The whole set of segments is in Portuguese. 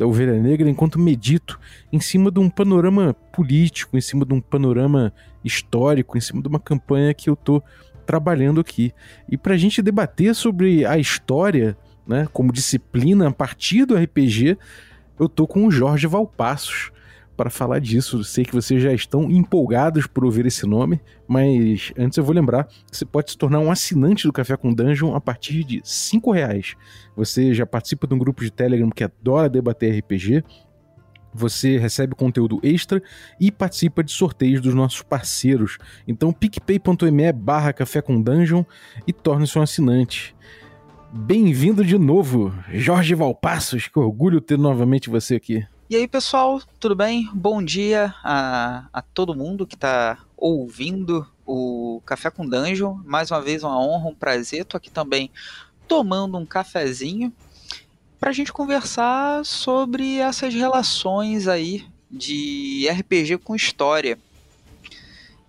da Ovelha Negra enquanto medito em cima de um panorama político, em cima de um panorama histórico, em cima de uma campanha que eu tô trabalhando aqui. E para a gente debater sobre a história, né, como disciplina a partir do RPG, eu tô com o Jorge Valpassos para falar disso. Sei que vocês já estão empolgados por ouvir esse nome, mas antes eu vou lembrar que você pode se tornar um assinante do Café com Dungeon a partir de R$ reais. Você já participa de um grupo de Telegram que adora debater RPG, você recebe conteúdo extra e participa de sorteios dos nossos parceiros. Então picpay.me barra café com dungeon e torne-se um assinante. Bem-vindo de novo, Jorge Valpassos, que orgulho ter novamente você aqui. E aí, pessoal, tudo bem? Bom dia a, a todo mundo que está ouvindo o Café com Dungeon. Mais uma vez, uma honra, um prazer. Tô aqui também tomando um cafezinho para a gente conversar sobre essas relações aí de RPG com história.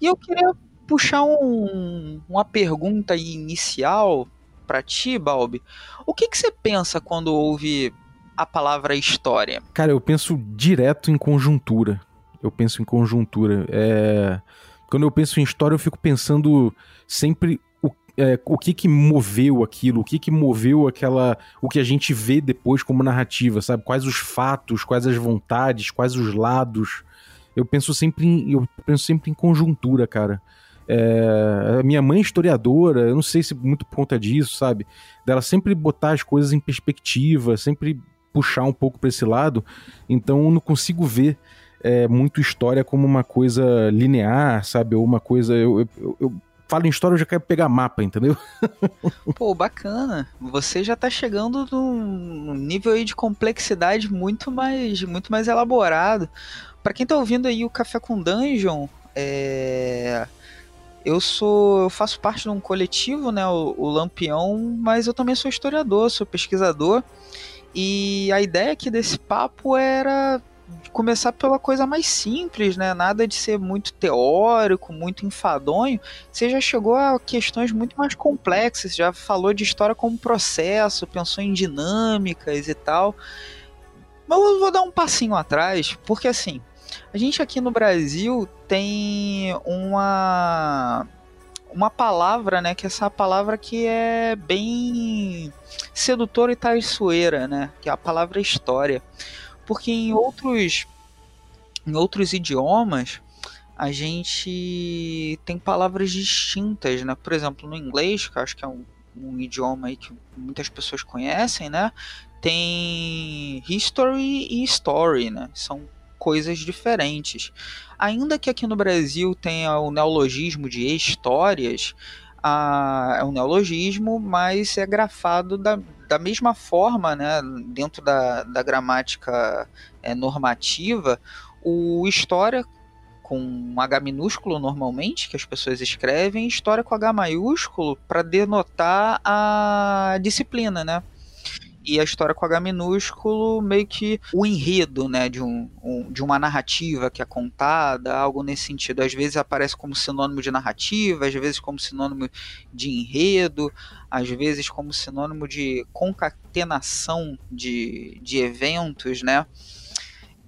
E eu queria puxar um, uma pergunta inicial para ti, Balbi. O que, que você pensa quando ouve a palavra história? Cara, eu penso direto em conjuntura. Eu penso em conjuntura. É... Quando eu penso em história, eu fico pensando sempre o, é, o que que moveu aquilo, o que que moveu aquela. o que a gente vê depois como narrativa, sabe? Quais os fatos, quais as vontades, quais os lados. Eu penso sempre em, eu penso sempre em conjuntura, cara. É, minha mãe é historiadora, eu não sei se muito por conta disso, sabe? Dela sempre botar as coisas em perspectiva, sempre puxar um pouco para esse lado, então eu não consigo ver é, muito história como uma coisa linear, sabe? Ou uma coisa. Eu, eu, eu falo em história, eu já quero pegar mapa, entendeu? Pô, bacana. Você já tá chegando num nível aí de complexidade muito mais, muito mais elaborado. Para quem tá ouvindo aí o Café com Dungeon, é... eu sou, eu faço parte de um coletivo, né, o, o Lampião, mas eu também sou historiador, sou pesquisador. E a ideia aqui desse papo era começar pela coisa mais simples, né? Nada de ser muito teórico, muito enfadonho. Você já chegou a questões muito mais complexas, já falou de história como processo, pensou em dinâmicas e tal. Mas eu vou dar um passinho atrás, porque assim, a gente aqui no Brasil tem uma uma palavra, né, que é essa palavra que é bem sedutora e traiçoeira, né, que é a palavra história. Porque em outros em outros idiomas a gente tem palavras distintas, né? Por exemplo, no inglês, que acho que é um, um idioma aí que muitas pessoas conhecem, né? Tem history e story, né? São coisas diferentes. Ainda que aqui no Brasil tenha o neologismo de histórias, a, é um neologismo, mas é grafado da, da mesma forma, né, dentro da, da gramática é, normativa, o história com H minúsculo normalmente, que as pessoas escrevem, história com H maiúsculo para denotar a disciplina, né? E a história com H minúsculo, meio que o enredo, né, de, um, um, de uma narrativa que é contada, algo nesse sentido. Às vezes aparece como sinônimo de narrativa, às vezes como sinônimo de enredo, às vezes como sinônimo de concatenação de, de eventos, né.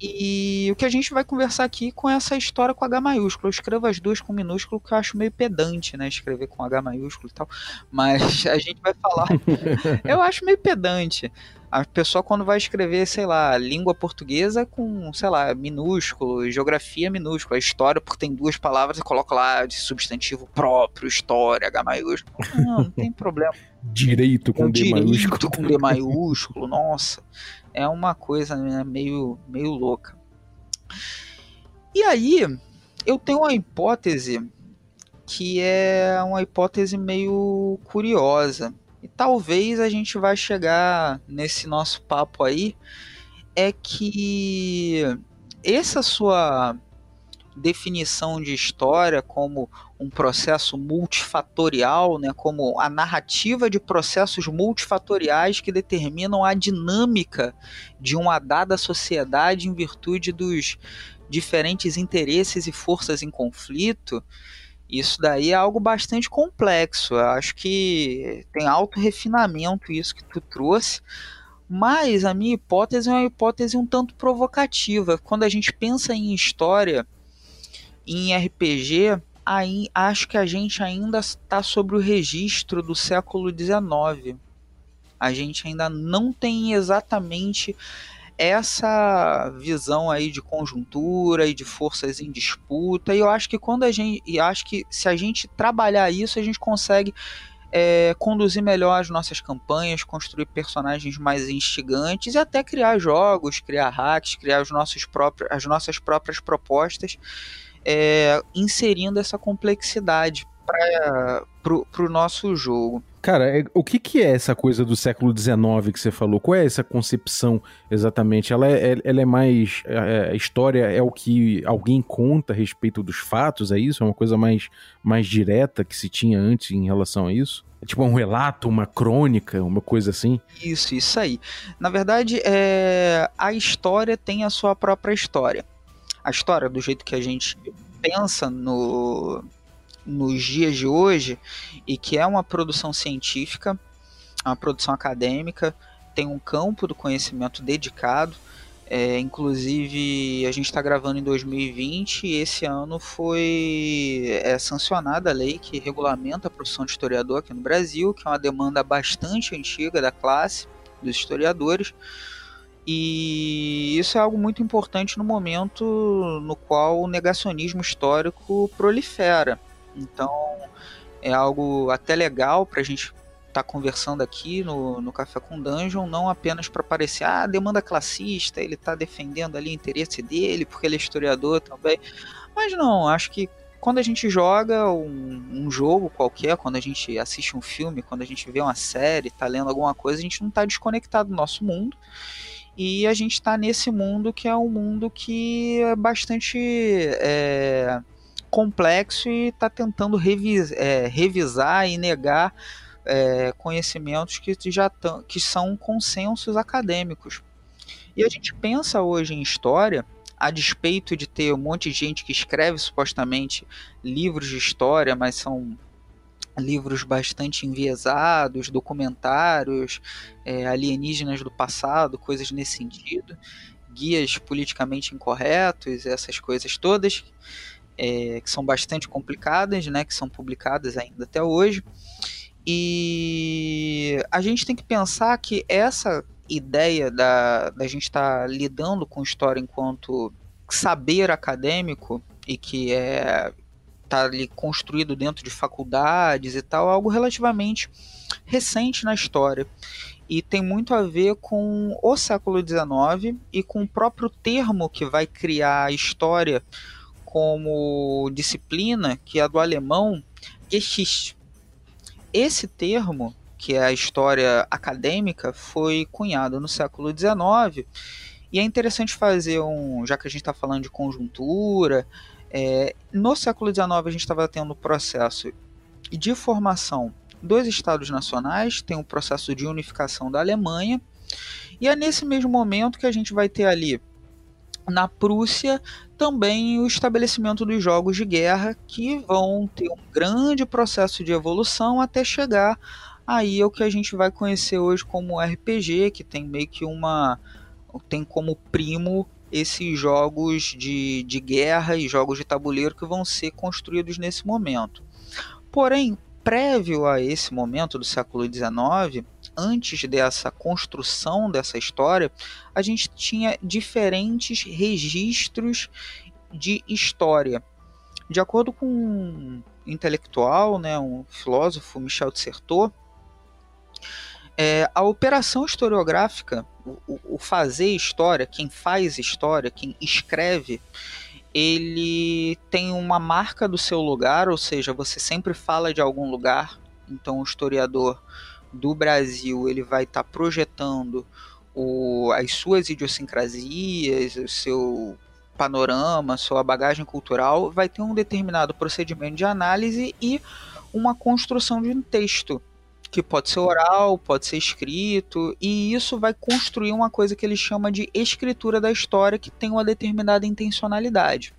E o que a gente vai conversar aqui com essa história com H maiúsculo. Eu escrevo as duas com minúsculo, que eu acho meio pedante, né? Escrever com H maiúsculo e tal. Mas a gente vai falar. eu acho meio pedante. A pessoa, quando vai escrever, sei lá, língua portuguesa com, sei lá, minúsculo, geografia minúsculo, história, porque tem duas palavras, e coloca lá de substantivo próprio, história, H maiúsculo. Não, não tem problema. Direito com D maiúsculo. Direito com D maiúsculo, nossa é uma coisa né, meio, meio louca. E aí, eu tenho uma hipótese que é uma hipótese meio curiosa. E talvez a gente vai chegar nesse nosso papo aí é que essa sua definição de história como um processo multifatorial, né, como a narrativa de processos multifatoriais que determinam a dinâmica de uma dada sociedade em virtude dos diferentes interesses e forças em conflito. Isso daí é algo bastante complexo. Eu acho que tem alto refinamento isso que tu trouxe. Mas a minha hipótese é uma hipótese um tanto provocativa. Quando a gente pensa em história, em RPG, aí acho que a gente ainda está sobre o registro do século XIX. A gente ainda não tem exatamente essa visão aí de conjuntura e de forças em disputa. E eu acho que quando a gente, e acho que se a gente trabalhar isso, a gente consegue é, conduzir melhor as nossas campanhas, construir personagens mais instigantes e até criar jogos, criar hacks, criar os nossos próprios, as nossas próprias propostas, é, inserindo essa complexidade para o nosso jogo. Cara, é, o que, que é essa coisa do século XIX que você falou? Qual é essa concepção exatamente? Ela é, ela é mais. É, a história é o que alguém conta a respeito dos fatos, é isso? É uma coisa mais, mais direta que se tinha antes em relação a isso? É tipo um relato, uma crônica, uma coisa assim? Isso, isso aí. Na verdade, é... a história tem a sua própria história. A história, do jeito que a gente pensa no nos dias de hoje e que é uma produção científica, uma produção acadêmica, tem um campo do conhecimento dedicado. É, inclusive, a gente está gravando em 2020 e esse ano foi é, sancionada a lei que regulamenta a profissão de historiador aqui no Brasil, que é uma demanda bastante antiga da classe dos historiadores. E isso é algo muito importante no momento no qual o negacionismo histórico prolifera. Então é algo até legal para a gente estar tá conversando aqui no, no Café com Dungeon, não apenas para parecer, ah, demanda classista, ele está defendendo ali o interesse dele, porque ele é historiador também. Mas não, acho que quando a gente joga um, um, jogo qualquer, quando a gente assiste um filme, quando a gente vê uma série, está lendo alguma coisa, a gente não está desconectado do nosso mundo. E a gente está nesse mundo que é um mundo que é bastante é, complexo e está tentando revis, é, revisar e negar é, conhecimentos que já tão, que são consensos acadêmicos. E a gente pensa hoje em história, a despeito de ter um monte de gente que escreve supostamente livros de história, mas são livros bastante enviesados, documentários, é, alienígenas do passado, coisas nesse sentido, guias politicamente incorretos, essas coisas todas é, que são bastante complicadas, né, que são publicadas ainda até hoje. E a gente tem que pensar que essa ideia da, da gente estar tá lidando com história enquanto saber acadêmico e que é tá ali construído dentro de faculdades e tal, algo relativamente recente na história e tem muito a ver com o século XIX e com o próprio termo que vai criar a história como disciplina, que é do alemão Geschichte. Esse termo, que é a história acadêmica, foi cunhado no século XIX e é interessante fazer um, já que a gente está falando de conjuntura, é, no século XIX a gente estava tendo o processo de formação dos Estados Nacionais, tem o processo de unificação da Alemanha, e é nesse mesmo momento que a gente vai ter ali na Prússia também o estabelecimento dos jogos de guerra que vão ter um grande processo de evolução até chegar aí ao que a gente vai conhecer hoje como RPG, que tem meio que uma tem como primo esses jogos de, de guerra e jogos de tabuleiro que vão ser construídos nesse momento. Porém, prévio a esse momento do século XIX, antes dessa construção dessa história, a gente tinha diferentes registros de história. De acordo com um intelectual, né, um filósofo, Michel de Certeau, é, a operação historiográfica, o, o fazer história, quem faz história, quem escreve, ele tem uma marca do seu lugar, ou seja, você sempre fala de algum lugar. Então, o historiador do Brasil ele vai estar tá projetando o, as suas idiosincrasias, o seu panorama, sua bagagem cultural, vai ter um determinado procedimento de análise e uma construção de um texto que pode ser oral, pode ser escrito, e isso vai construir uma coisa que ele chama de escritura da história, que tem uma determinada intencionalidade.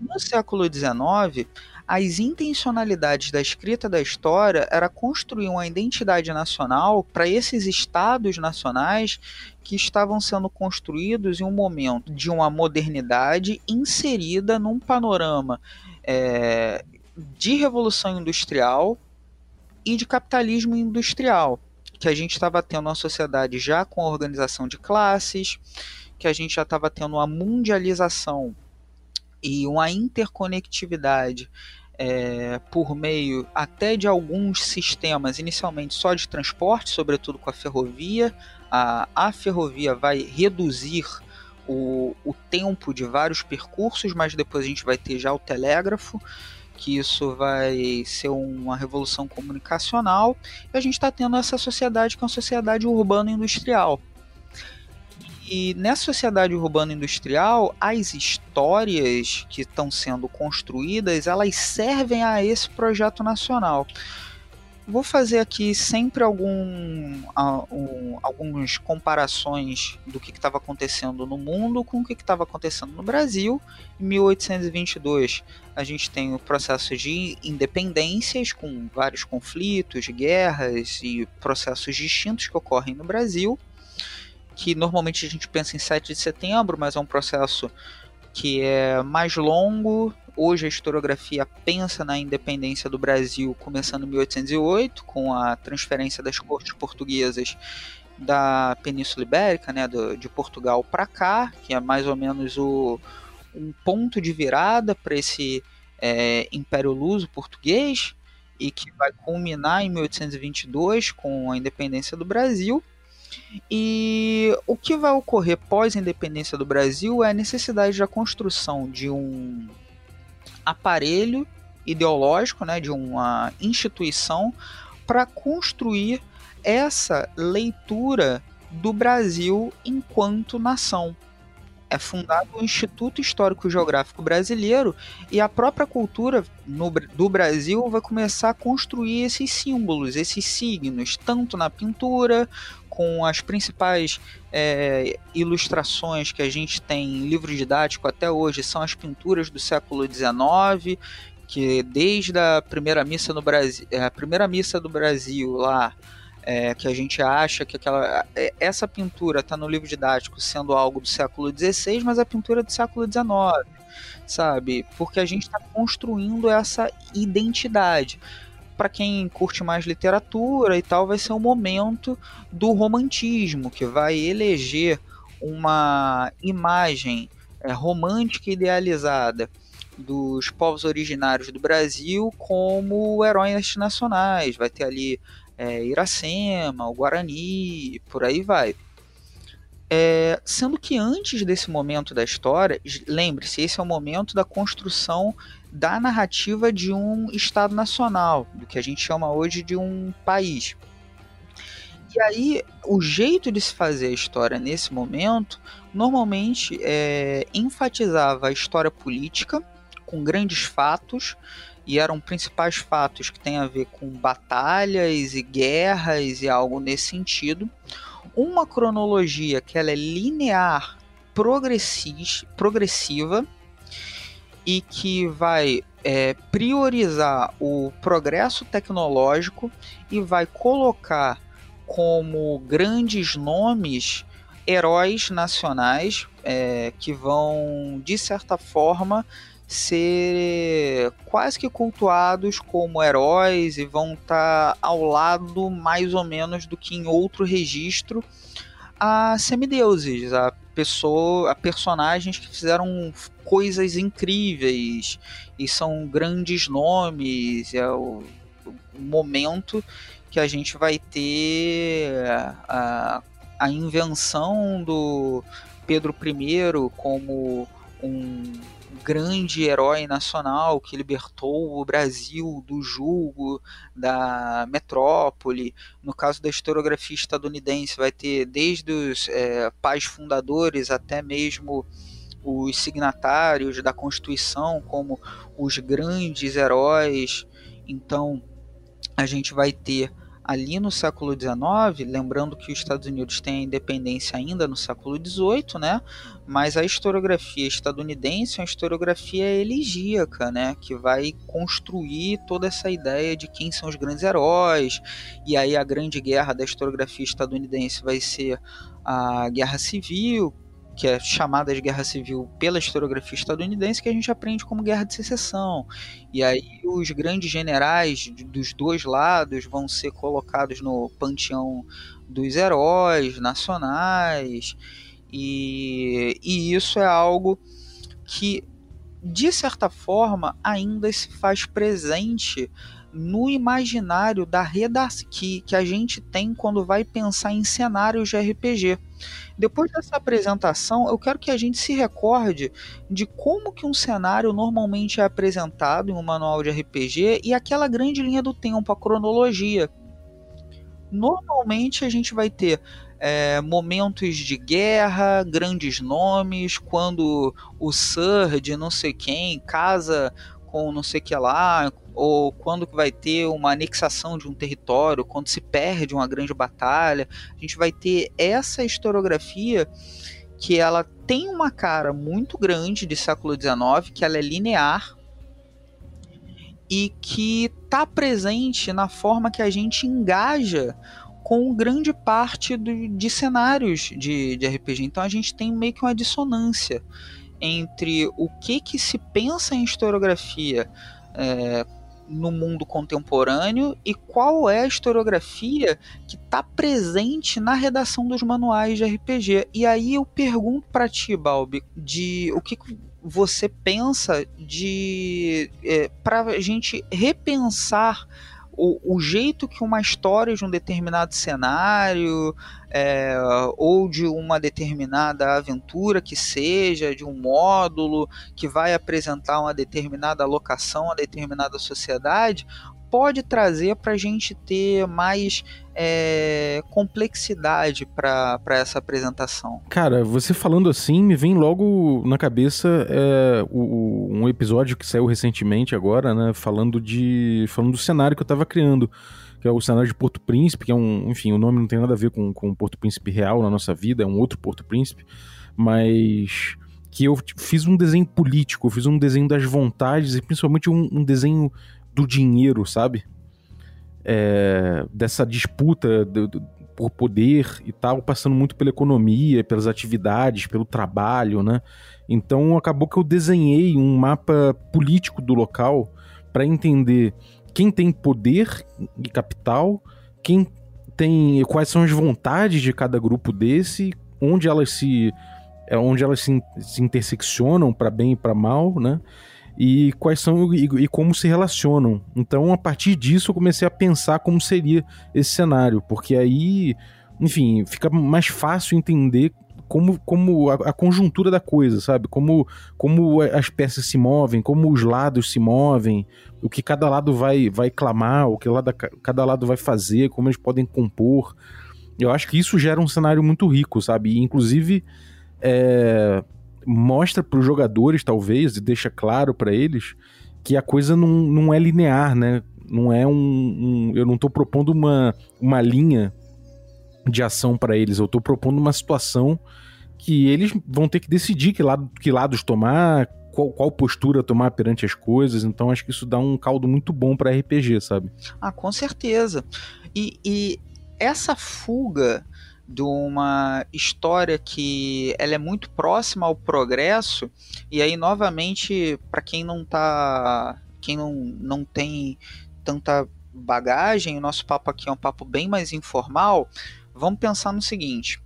No século XIX, as intencionalidades da escrita da história era construir uma identidade nacional para esses estados nacionais que estavam sendo construídos em um momento de uma modernidade inserida num panorama é, de revolução industrial e de capitalismo industrial, que a gente estava tendo uma sociedade já com a organização de classes, que a gente já estava tendo uma mundialização e uma interconectividade é, por meio até de alguns sistemas, inicialmente só de transporte, sobretudo com a ferrovia. A, a ferrovia vai reduzir o, o tempo de vários percursos, mas depois a gente vai ter já o telégrafo que isso vai ser uma revolução comunicacional, e a gente está tendo essa sociedade que é uma sociedade urbana industrial. E nessa sociedade urbana industrial, as histórias que estão sendo construídas, elas servem a esse projeto nacional. Vou fazer aqui sempre algum, um, algumas comparações do que estava acontecendo no mundo com o que estava acontecendo no Brasil. Em 1822, a gente tem o processo de independências, com vários conflitos, guerras e processos distintos que ocorrem no Brasil, que normalmente a gente pensa em 7 de setembro, mas é um processo que é mais longo, Hoje a historiografia pensa na independência do Brasil começando em 1808, com a transferência das cortes portuguesas da Península Ibérica, né, do, de Portugal para cá, que é mais ou menos o, um ponto de virada para esse é, Império Luso português e que vai culminar em 1822 com a independência do Brasil. E o que vai ocorrer pós a independência do Brasil é a necessidade da construção de um aparelho ideológico, né, de uma instituição para construir essa leitura do Brasil enquanto nação. É fundado o Instituto Histórico Geográfico Brasileiro e a própria cultura no, do Brasil vai começar a construir esses símbolos, esses signos, tanto na pintura com as principais é, ilustrações que a gente tem em livro didático até hoje são as pinturas do século XIX, que desde a primeira missa no Brasil, é, a primeira missa do Brasil lá, é, que a gente acha que aquela, é, essa pintura está no livro didático sendo algo do século XVI, mas a pintura é do século XIX, sabe? Porque a gente está construindo essa identidade para quem curte mais literatura e tal, vai ser o momento do romantismo, que vai eleger uma imagem é, romântica idealizada dos povos originários do Brasil como heróis nacionais. Vai ter ali é, Iracema, o Guarani, por aí vai. É, sendo que antes desse momento da história, lembre-se, esse é o momento da construção da narrativa de um Estado nacional, do que a gente chama hoje de um país. E aí, o jeito de se fazer a história nesse momento, normalmente é, enfatizava a história política, com grandes fatos, e eram principais fatos que têm a ver com batalhas e guerras e algo nesse sentido. Uma cronologia que ela é linear, progressiva, e que vai é, priorizar o progresso tecnológico e vai colocar como grandes nomes heróis nacionais é, que vão, de certa forma, ser quase que cultuados como heróis e vão estar tá ao lado mais ou menos do que em outro registro a semideuses, a pessoa, personagens que fizeram coisas incríveis e são grandes nomes, é o, o momento que a gente vai ter a, a invenção do Pedro I como um grande herói nacional que libertou o Brasil do julgo da metrópole. No caso da historiografia estadunidense, vai ter desde os é, pais fundadores até mesmo os signatários da Constituição como os grandes heróis. Então, a gente vai ter ali no século XIX, lembrando que os Estados Unidos têm a independência ainda no século XVIII, né? Mas a historiografia estadunidense é uma historiografia elegíaca, né? Que vai construir toda essa ideia de quem são os grandes heróis. E aí a grande guerra da historiografia estadunidense vai ser a Guerra Civil, que é chamada de guerra civil pela historiografia estadunidense, que a gente aprende como guerra de secessão. E aí os grandes generais dos dois lados vão ser colocados no panteão dos heróis nacionais. E, e isso é algo que, de certa forma, ainda se faz presente no imaginário da redação que, que a gente tem quando vai pensar em cenários de RPG. Depois dessa apresentação, eu quero que a gente se recorde de como que um cenário normalmente é apresentado em um manual de RPG e aquela grande linha do tempo, a cronologia. Normalmente a gente vai ter é, momentos de guerra, grandes nomes, quando o Sir de não sei quem casa com não sei o que lá, ou quando que vai ter uma anexação de um território, quando se perde uma grande batalha. A gente vai ter essa historiografia que ela tem uma cara muito grande de século XIX, que ela é linear e que está presente na forma que a gente engaja com grande parte do, de cenários de, de RPG. Então a gente tem meio que uma dissonância entre o que, que se pensa em historiografia é, no mundo contemporâneo e qual é a historiografia que está presente na redação dos manuais de RPG. E aí eu pergunto para ti, Balbi, de o que você pensa de é, para a gente repensar o, o, jeito que uma história de um determinado cenário é, ou de uma determinada aventura que seja, de um módulo que vai apresentar uma determinada locação, uma determinada sociedade, pode trazer para a gente ter mais é, complexidade para essa apresentação? Cara, você falando assim, me vem logo na cabeça é, o, um episódio que saiu recentemente agora, né? Falando de. falando do cenário que eu estava criando. Que é o cenário de Porto Príncipe, que é um. Enfim, o nome não tem nada a ver com, com Porto Príncipe real na nossa vida, é um outro Porto Príncipe. Mas que eu fiz um desenho político, eu fiz um desenho das vontades e principalmente um, um desenho do dinheiro, sabe? É, dessa disputa do, do, por poder e tal, passando muito pela economia, pelas atividades, pelo trabalho, né? Então acabou que eu desenhei um mapa político do local para entender quem tem poder e capital, quem tem quais são as vontades de cada grupo desse, onde elas se é onde elas se, se interseccionam para bem e para mal, né? E quais são e, e, como se relacionam. Então, a partir disso, eu comecei a pensar como seria esse cenário, porque aí, enfim, fica mais fácil entender como, como a, a, conjuntura da coisa, sabe? Como, como as peças se movem, como os lados se movem, o que cada lado vai, vai clamar, o que lado, cada lado vai fazer, como eles podem compor. Eu acho que isso gera um cenário muito rico, sabe? E, inclusive, é, mostra para os jogadores, talvez, e deixa claro para eles que a coisa não, não é linear, né? Não é um, um eu não estou propondo uma, uma linha de ação para eles, eu estou propondo uma situação que eles vão ter que decidir que, lado, que lados tomar, qual, qual, postura tomar perante as coisas. Então acho que isso dá um caldo muito bom para RPG, sabe? Ah, com certeza. E, e essa fuga de uma história que ela é muito próxima ao progresso e aí novamente para quem não tá quem não, não tem tanta bagagem o nosso papo aqui é um papo bem mais informal vamos pensar no seguinte.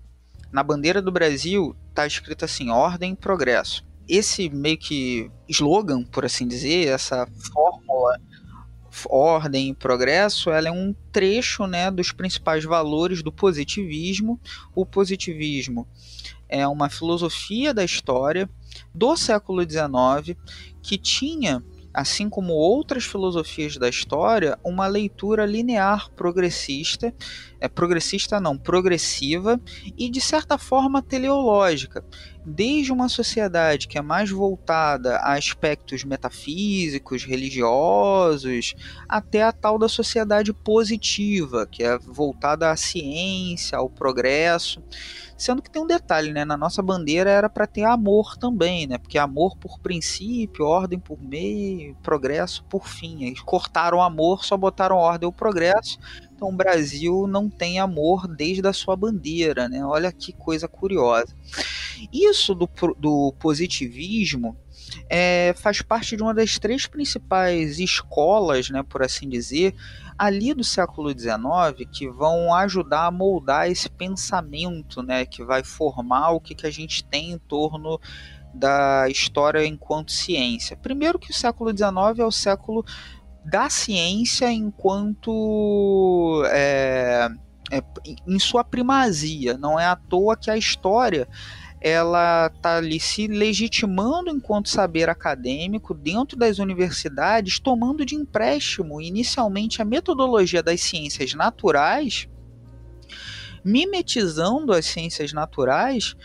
Na bandeira do Brasil tá escrito assim ordem e progresso. Esse meio que slogan por assim dizer essa fórmula ordem e progresso, ela é um trecho né, dos principais valores do positivismo. O positivismo é uma filosofia da história do século XIX que tinha, assim como outras filosofias da história, uma leitura linear progressista, é progressista não, progressiva e de certa forma teleológica. Desde uma sociedade que é mais voltada a aspectos metafísicos, religiosos, até a tal da sociedade positiva, que é voltada à ciência, ao progresso. Sendo que tem um detalhe, né? Na nossa bandeira era para ter amor também, né? Porque amor por princípio, ordem por meio, progresso por fim. Eles cortaram o amor, só botaram ordem ao progresso. Então o Brasil não tem amor desde a sua bandeira, né? Olha que coisa curiosa. Isso do, do positivismo é, faz parte de uma das três principais escolas, né, por assim dizer, ali do século XIX, que vão ajudar a moldar esse pensamento, né, que vai formar o que, que a gente tem em torno da história enquanto ciência. Primeiro que o século XIX é o século da ciência enquanto é, é, em sua primazia. Não é à toa que a história ela está ali se legitimando enquanto saber acadêmico dentro das universidades, tomando de empréstimo inicialmente a metodologia das ciências naturais, mimetizando as ciências naturais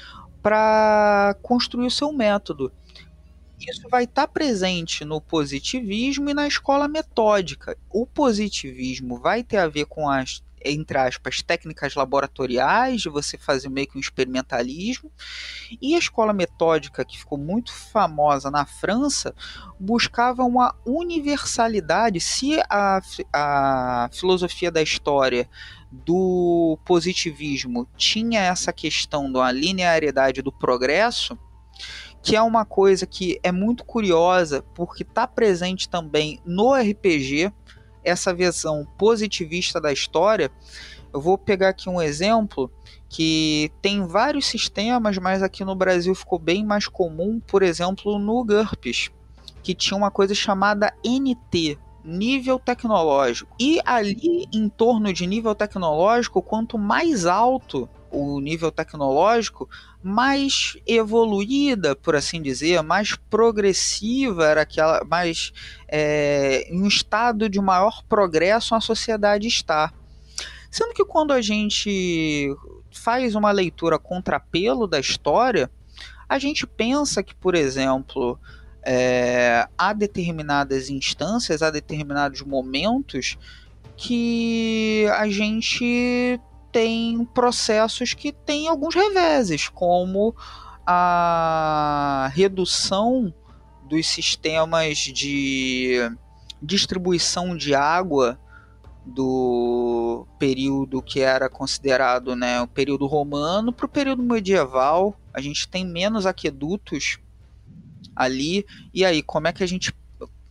para construir o seu método. Isso vai estar tá presente no positivismo e na escola metódica. O positivismo vai ter a ver com as entre aspas, técnicas laboratoriais, de você fazer meio que um experimentalismo. E a escola metódica, que ficou muito famosa na França, buscava uma universalidade. Se a, a filosofia da história do positivismo tinha essa questão da linearidade do progresso, que é uma coisa que é muito curiosa, porque está presente também no RPG essa visão positivista da história, eu vou pegar aqui um exemplo que tem vários sistemas, mas aqui no Brasil ficou bem mais comum, por exemplo, no GURPS, que tinha uma coisa chamada NT, nível tecnológico. E ali, em torno de nível tecnológico, quanto mais alto o nível tecnológico, mais evoluída, por assim dizer, mais progressiva era aquela, mais é, em um estado de maior progresso a sociedade está. Sendo que quando a gente faz uma leitura contrapelo da história, a gente pensa que, por exemplo, é, há determinadas instâncias, há determinados momentos que a gente tem processos que têm alguns reveses, como a redução dos sistemas de distribuição de água do período que era considerado né, o período romano para o período medieval. A gente tem menos aquedutos ali. E aí, como é que a gente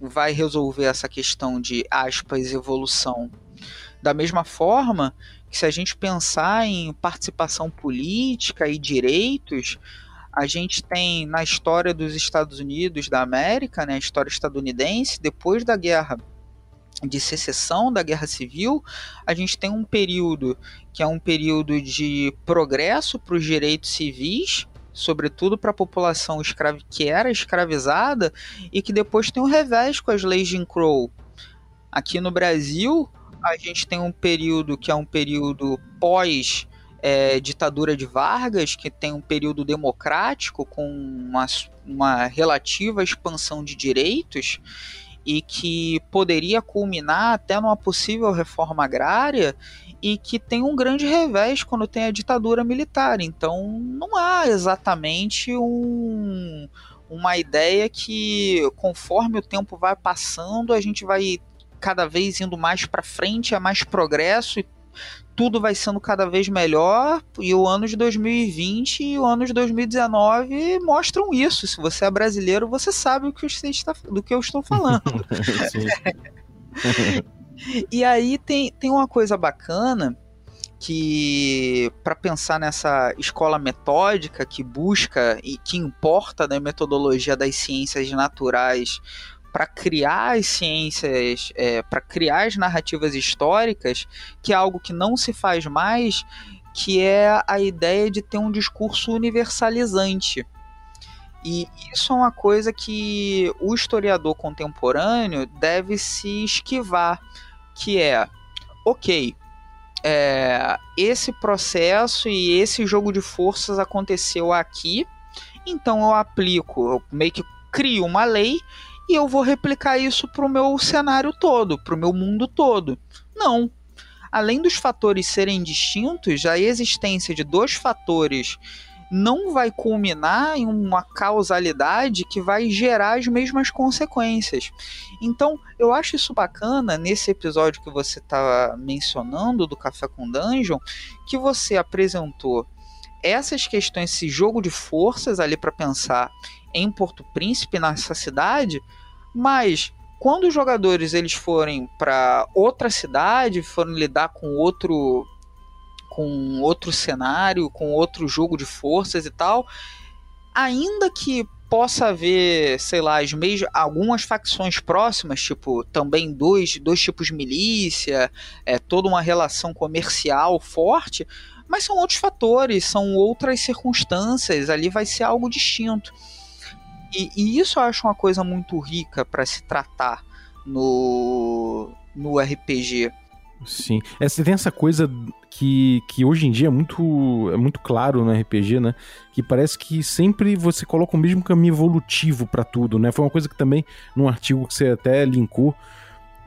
vai resolver essa questão de aspas evolução? Da mesma forma que se a gente pensar em participação política e direitos, a gente tem na história dos Estados Unidos da América, né, a história estadunidense, depois da guerra de secessão da guerra civil, a gente tem um período que é um período de progresso para os direitos civis, sobretudo para a população escrava, que era escravizada, e que depois tem um revés com as leis de Jim Crow. Aqui no Brasil, a gente tem um período que é um período pós é, ditadura de Vargas, que tem um período democrático com uma, uma relativa expansão de direitos e que poderia culminar até numa possível reforma agrária e que tem um grande revés quando tem a ditadura militar. Então não há exatamente um, uma ideia que conforme o tempo vai passando a gente vai cada vez indo mais para frente, é mais progresso e tudo vai sendo cada vez melhor. E o ano de 2020 e o ano de 2019 mostram isso. Se você é brasileiro, você sabe o que você está, do que eu estou falando. e aí tem, tem uma coisa bacana que para pensar nessa escola metódica que busca e que importa da metodologia das ciências naturais para criar as ciências, é, para criar as narrativas históricas, que é algo que não se faz mais, que é a ideia de ter um discurso universalizante. E isso é uma coisa que o historiador contemporâneo deve se esquivar, que é, ok, é, esse processo e esse jogo de forças aconteceu aqui, Então eu aplico, eu meio que crio uma lei e eu vou replicar isso para o meu cenário todo, para o meu mundo todo. Não. Além dos fatores serem distintos, a existência de dois fatores não vai culminar em uma causalidade que vai gerar as mesmas consequências. Então, eu acho isso bacana nesse episódio que você está mencionando do Café com Dungeon, que você apresentou essas questões, esse jogo de forças ali para pensar em Porto Príncipe, nessa cidade, mas quando os jogadores eles forem para outra cidade, forem lidar com outro com outro cenário, com outro jogo de forças e tal, ainda que possa haver, sei lá, as mesmas, algumas facções próximas, tipo, também dois, dois tipos de milícia, é, toda uma relação comercial forte, mas são outros fatores, são outras circunstâncias, ali vai ser algo distinto. E, e isso eu acho uma coisa muito rica para se tratar no, no RPG. Sim. É, você tem essa coisa que, que hoje em dia é muito, é muito claro no RPG, né? Que parece que sempre você coloca o mesmo caminho evolutivo para tudo, né? Foi uma coisa que também, num artigo que você até linkou,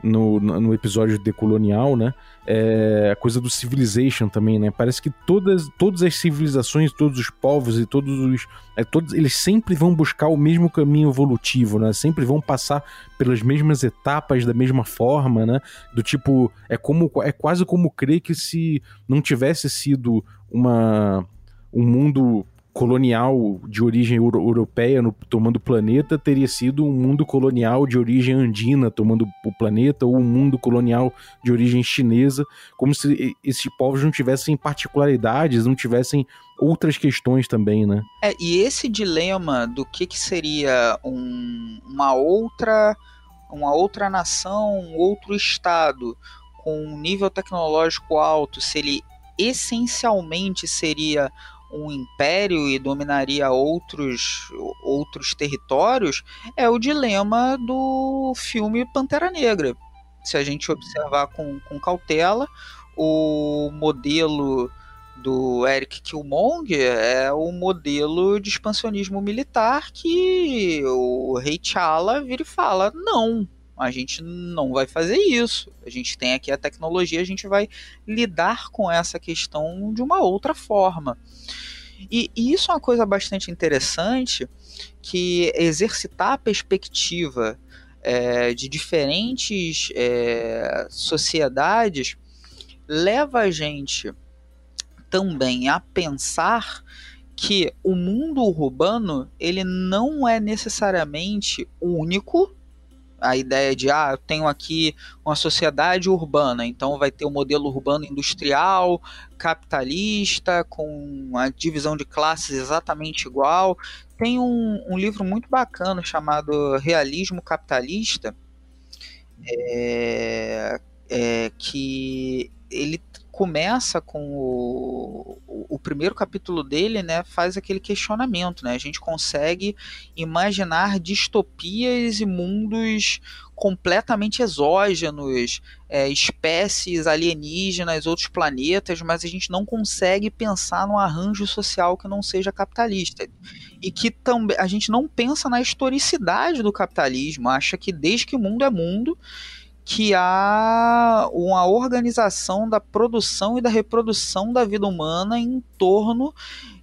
no, no episódio decolonial, né? É, a coisa do civilization também, né? Parece que todas, todas as civilizações, todos os povos e todos os. É, todos, eles sempre vão buscar o mesmo caminho evolutivo, né? Sempre vão passar pelas mesmas etapas da mesma forma, né? Do tipo, é como é quase como crer que se não tivesse sido uma um mundo colonial de origem euro europeia no, tomando o planeta teria sido um mundo colonial de origem andina tomando o planeta, ou um mundo colonial de origem chinesa, como se esses povos não tivessem particularidades, não tivessem outras questões também, né? É, e esse dilema do que, que seria um, uma outra uma outra nação, um outro estado com um nível tecnológico alto, se ele essencialmente seria um império e dominaria outros, outros territórios, é o dilema do filme Pantera Negra. Se a gente observar com, com cautela, o modelo do Eric Killmonger é o modelo de expansionismo militar que o rei T'Challa vira e fala: não, a gente não vai fazer isso. A gente tem aqui a tecnologia, a gente vai lidar com essa questão de uma outra forma. E, e isso é uma coisa bastante interessante, que exercitar a perspectiva é, de diferentes é, sociedades leva a gente também a pensar que o mundo urbano ele não é necessariamente único a ideia de ah, eu tenho aqui uma sociedade urbana, então vai ter o um modelo urbano industrial, capitalista, com a divisão de classes exatamente igual. Tem um, um livro muito bacana chamado Realismo Capitalista, é, é, que ele começa com o, o, primeiro capítulo dele, né, faz aquele questionamento, né? A gente consegue imaginar distopias e mundos completamente exógenos, é, espécies alienígenas, outros planetas, mas a gente não consegue pensar num arranjo social que não seja capitalista. E que também a gente não pensa na historicidade do capitalismo, acha que desde que o mundo é mundo, que há uma organização da produção e da reprodução da vida humana em torno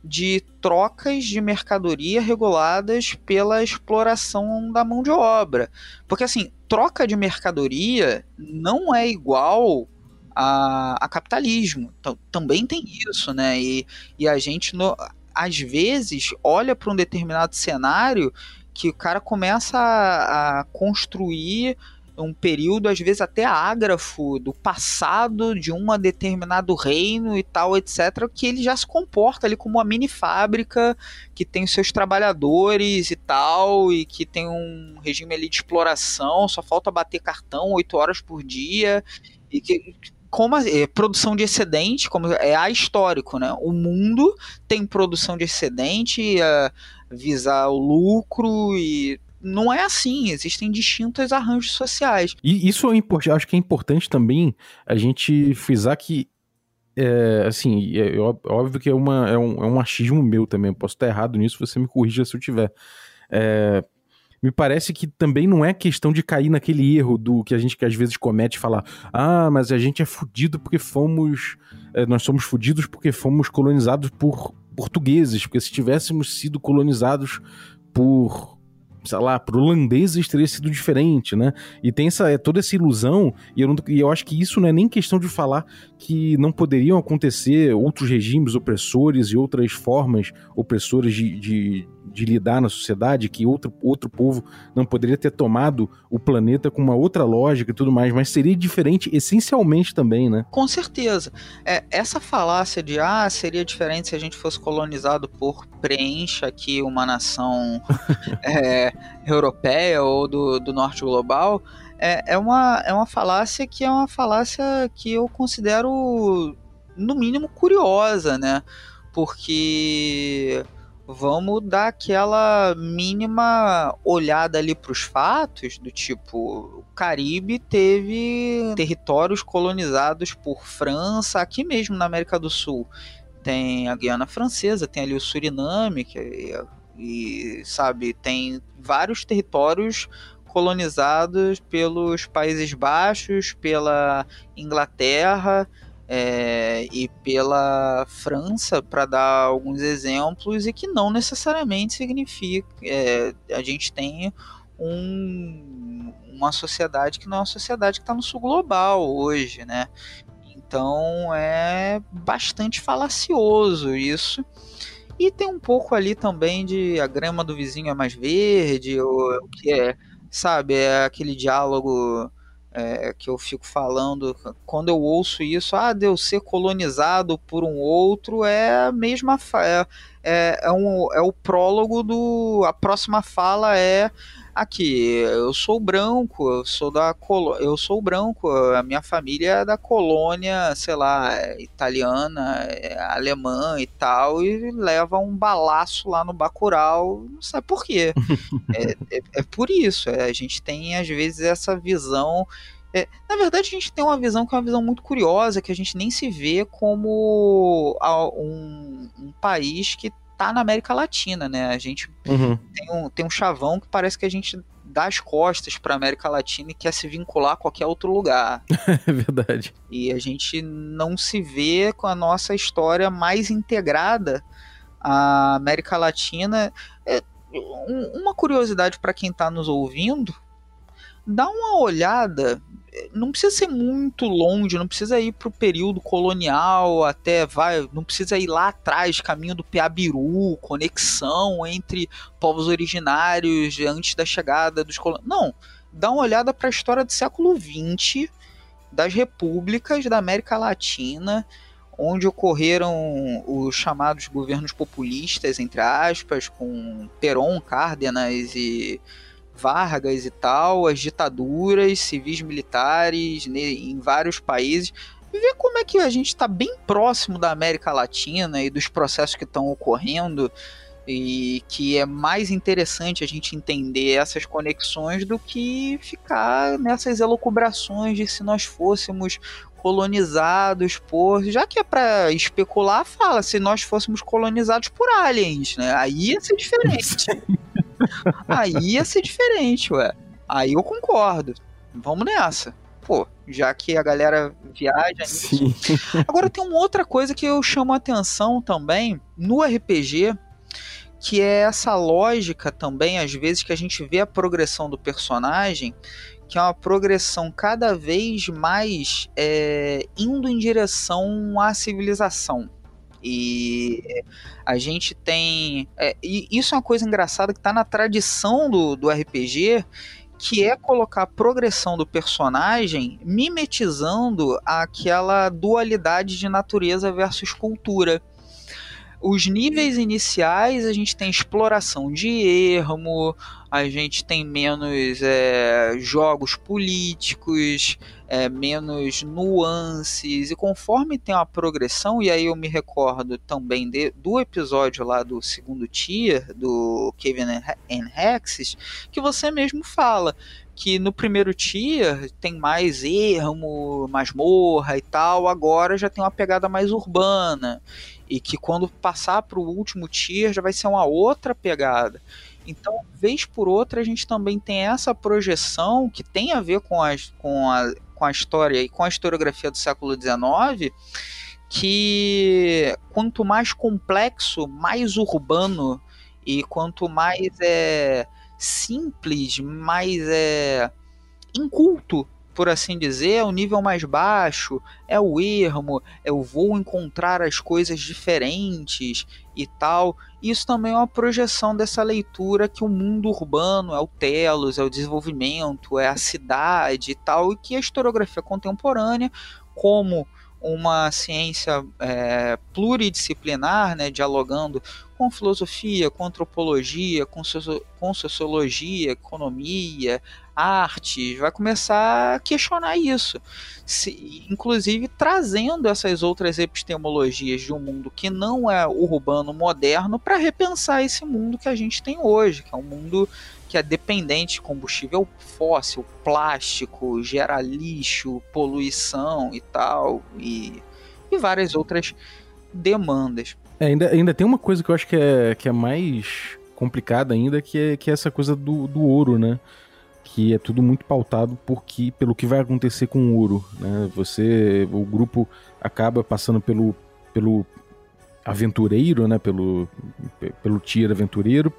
de trocas de mercadoria reguladas pela exploração da mão de obra. Porque assim, troca de mercadoria não é igual a, a capitalismo. Então, também tem isso, né? E, e a gente, no, às vezes, olha para um determinado cenário que o cara começa a, a construir um período, às vezes até ágrafo, do passado de um determinado reino e tal, etc., que ele já se comporta ali como uma mini fábrica que tem seus trabalhadores e tal, e que tem um regime ali de exploração, só falta bater cartão oito horas por dia, e que como a, é, produção de excedente, como é a histórico, né? O mundo tem produção de excedente, a, visar o lucro e não é assim, existem distintos arranjos sociais. E isso é importante, acho que é importante também a gente frisar que é, assim, é, é óbvio que é, uma, é, um, é um achismo meu também, eu posso estar errado nisso, você me corrija se eu tiver. É, me parece que também não é questão de cair naquele erro do que a gente que às vezes comete falar, ah, mas a gente é fudido porque fomos, é, nós somos fudidos porque fomos colonizados por portugueses, porque se tivéssemos sido colonizados por sei lá, pro holandeses teria sido diferente, né? E tem essa, é, toda essa ilusão, e eu, não, e eu acho que isso não é nem questão de falar que não poderiam acontecer outros regimes opressores e outras formas opressoras de, de de lidar na sociedade, que outro, outro povo não poderia ter tomado o planeta com uma outra lógica e tudo mais, mas seria diferente essencialmente também, né? Com certeza. É, essa falácia de, ah, seria diferente se a gente fosse colonizado por preencha aqui uma nação é, europeia ou do, do norte global, é, é, uma, é uma falácia que é uma falácia que eu considero, no mínimo, curiosa, né? Porque vamos dar aquela mínima olhada ali para os fatos, do tipo, o Caribe teve territórios colonizados por França, aqui mesmo na América do Sul. Tem a Guiana Francesa, tem ali o Suriname, que, é, e sabe, tem vários territórios colonizados pelos Países Baixos, pela Inglaterra, é, e pela França, para dar alguns exemplos, e que não necessariamente significa é, a gente tem um, uma sociedade que não é uma sociedade que está no sul global hoje, né? Então é bastante falacioso isso. E tem um pouco ali também de a grama do vizinho é mais verde, ou o que é, sabe, é aquele diálogo é, que eu fico falando, quando eu ouço isso, ah, de eu ser colonizado por um outro, é a mesma. É, é, é, um, é o prólogo do. A próxima fala é aqui, eu sou branco, eu sou da eu sou branco, a minha família é da colônia, sei lá, italiana, alemã e tal, e leva um balaço lá no Bacurau, não sabe por quê. é, é, é, por isso, é, a gente tem às vezes essa visão é, na verdade, a gente tem uma visão que é uma visão muito curiosa, que a gente nem se vê como um, um país que tá na América Latina, né? A gente uhum. tem, um, tem um chavão que parece que a gente dá as costas para América Latina e quer se vincular a qualquer outro lugar. é verdade. E a gente não se vê com a nossa história mais integrada à América Latina. É, uma curiosidade para quem está nos ouvindo, dá uma olhada não precisa ser muito longe, não precisa ir para o período colonial, até vai, não precisa ir lá atrás, caminho do Piabiru, conexão entre povos originários antes da chegada dos coloniais. Não, dá uma olhada para a história do século XX, das repúblicas da América Latina, onde ocorreram os chamados governos populistas, entre aspas, com Perón, Cárdenas e Vargas e tal, as ditaduras civis militares né, em vários países. Ver como é que a gente está bem próximo da América Latina e dos processos que estão ocorrendo e que é mais interessante a gente entender essas conexões do que ficar nessas elucubrações de se nós fôssemos colonizados por, já que é para especular, fala se nós fôssemos colonizados por aliens, né? Aí ia ser diferente. Aí ia ser diferente, ué. Aí eu concordo. Vamos nessa. Pô, já que a galera viaja nisso. Agora tem uma outra coisa que eu chamo a atenção também no RPG, que é essa lógica também, às vezes, que a gente vê a progressão do personagem, que é uma progressão cada vez mais é, indo em direção à civilização. E a gente tem. É, e isso é uma coisa engraçada que está na tradição do, do RPG, que é colocar a progressão do personagem mimetizando aquela dualidade de natureza versus cultura. Os níveis iniciais a gente tem exploração de ermo, a gente tem menos é, jogos políticos, é, menos nuances, e conforme tem uma progressão, e aí eu me recordo também de, do episódio lá do segundo tier, do Kevin and Hexes, que você mesmo fala, que no primeiro tier tem mais ermo, masmorra e tal, agora já tem uma pegada mais urbana. E que quando passar para o último tier já vai ser uma outra pegada. Então, vez por outra, a gente também tem essa projeção que tem a ver com, as, com, a, com a história e com a historiografia do século XIX, que quanto mais complexo, mais urbano e quanto mais é simples, mais é inculto por assim dizer, é o nível mais baixo, é o ermo, eu vou encontrar as coisas diferentes e tal. Isso também é uma projeção dessa leitura que o mundo urbano é o telos, é o desenvolvimento, é a cidade e tal, e que a historiografia contemporânea, como uma ciência é, pluridisciplinar, né, dialogando com filosofia, com antropologia, com, socio com sociologia, economia, artes, vai começar a questionar isso. Se, inclusive trazendo essas outras epistemologias de um mundo que não é urbano moderno para repensar esse mundo que a gente tem hoje, que é um mundo que é dependente de combustível fóssil, plástico, gera lixo, poluição e tal, e, e várias outras demandas. É, ainda, ainda tem uma coisa que eu acho que é, que é mais complicada ainda, que é, que é essa coisa do, do ouro, né? Que é tudo muito pautado porque, pelo que vai acontecer com o ouro, né? Você, o grupo acaba passando pelo, pelo aventureiro, né? Pelo, pelo tier aventureiro,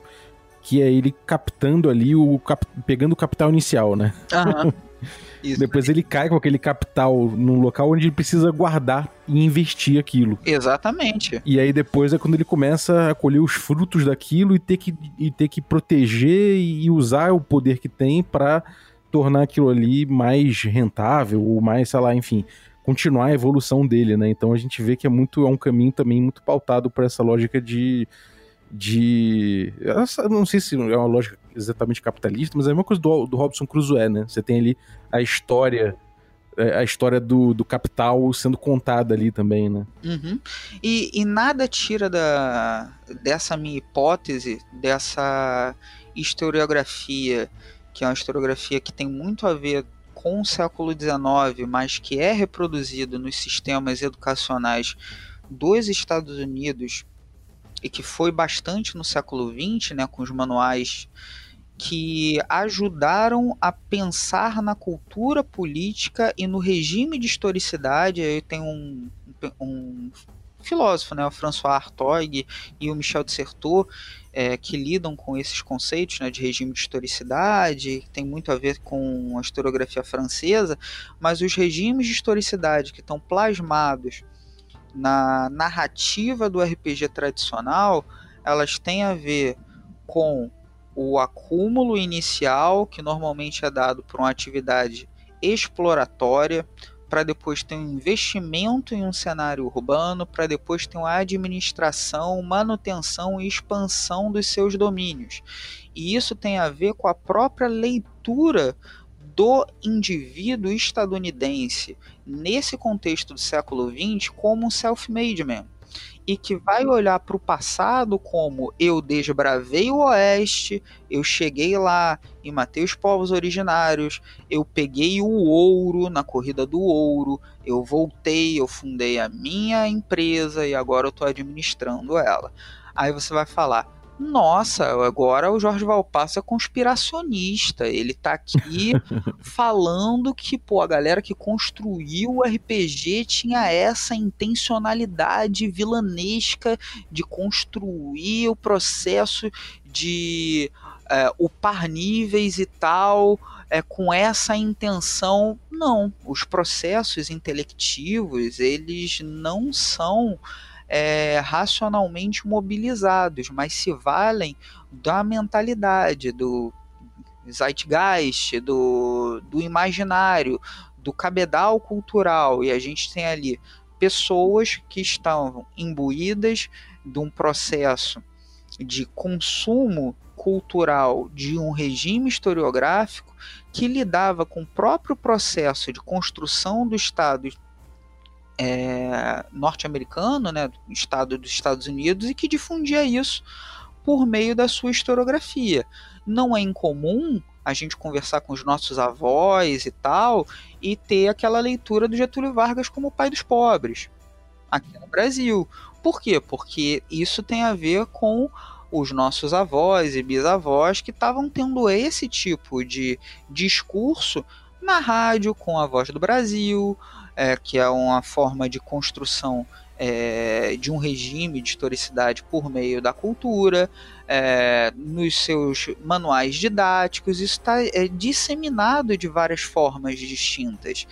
que é ele captando ali o cap... pegando o capital inicial, né? Isso, Depois ele cai com aquele capital num local onde ele precisa guardar e investir aquilo. Exatamente. E aí depois é quando ele começa a colher os frutos daquilo e ter que, e ter que proteger e usar o poder que tem para tornar aquilo ali mais rentável ou mais, sei lá, enfim, continuar a evolução dele, né? Então a gente vê que é muito é um caminho também muito pautado por essa lógica de de. Eu não sei se é uma lógica exatamente capitalista, mas é a mesma coisa do, do Robson Crusoe, né? Você tem ali a história. É, a história do, do capital sendo contada ali também, né? Uhum. E, e nada tira da, dessa minha hipótese, dessa historiografia, que é uma historiografia que tem muito a ver com o século XIX, mas que é reproduzido nos sistemas educacionais dos Estados Unidos e que foi bastante no século XX, né, com os manuais que ajudaram a pensar na cultura política e no regime de historicidade. Aí tem um, um filósofo, né, o François Hartog e o Michel de Certeau, é, que lidam com esses conceitos né, de regime de historicidade, que tem muito a ver com a historiografia francesa, mas os regimes de historicidade que estão plasmados na narrativa do RPG tradicional, elas têm a ver com o acúmulo inicial, que normalmente é dado por uma atividade exploratória, para depois ter um investimento em um cenário urbano, para depois ter uma administração, manutenção e expansão dos seus domínios. E isso tem a ver com a própria leitura do indivíduo estadunidense nesse contexto do século XX como um self-made man e que vai olhar para o passado como eu desbravei o Oeste, eu cheguei lá e matei os povos originários, eu peguei o ouro na corrida do ouro, eu voltei, eu fundei a minha empresa e agora eu estou administrando ela. Aí você vai falar, nossa, agora o Jorge Valpasso é conspiracionista. Ele tá aqui falando que, pô, a galera que construiu o RPG tinha essa intencionalidade vilanesca de construir o processo de é, upar níveis e tal. É, com essa intenção, não. Os processos intelectivos, eles não são é, racionalmente mobilizados, mas se valem da mentalidade, do zeitgeist, do, do imaginário, do cabedal cultural. E a gente tem ali pessoas que estão imbuídas de um processo de consumo cultural de um regime historiográfico que lidava com o próprio processo de construção do Estado é, norte-americano, né, estado dos Estados Unidos, e que difundia isso por meio da sua historiografia. Não é incomum a gente conversar com os nossos avós e tal, e ter aquela leitura do Getúlio Vargas como o pai dos pobres aqui no Brasil. Por quê? Porque isso tem a ver com os nossos avós e bisavós que estavam tendo esse tipo de discurso na rádio com a voz do Brasil, é, que é uma forma de construção é, de um regime de historicidade por meio da cultura, é, nos seus manuais didáticos, isso está é, disseminado de várias formas distintas.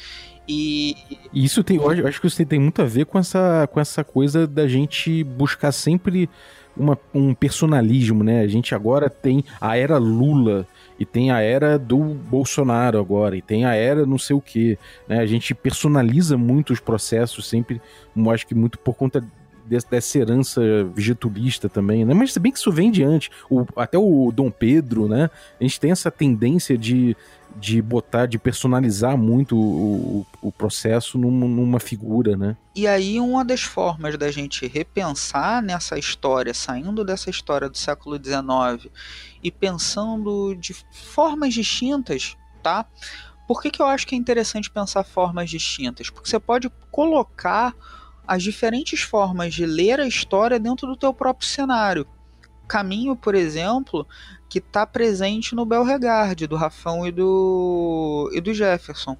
E isso tem, eu acho que isso tem muito a ver com essa, com essa coisa da gente buscar sempre uma, um personalismo, né? A gente agora tem a era Lula e tem a era do Bolsonaro agora, e tem a era não sei o que. Né? A gente personaliza muito os processos, sempre, acho que muito por conta dessa herança getulista também, né? Mas bem que isso vem diante, o, até o Dom Pedro, né? A gente tem essa tendência de, de botar, de personalizar muito o, o, o processo numa, numa, figura, né? E aí uma das formas da gente repensar nessa história, saindo dessa história do século XIX e pensando de formas distintas, tá? Por que, que eu acho que é interessante pensar formas distintas? Porque você pode colocar as diferentes formas de ler a história dentro do teu próprio cenário. Caminho, por exemplo, que está presente no Belregard, do Rafão e do, e do Jefferson.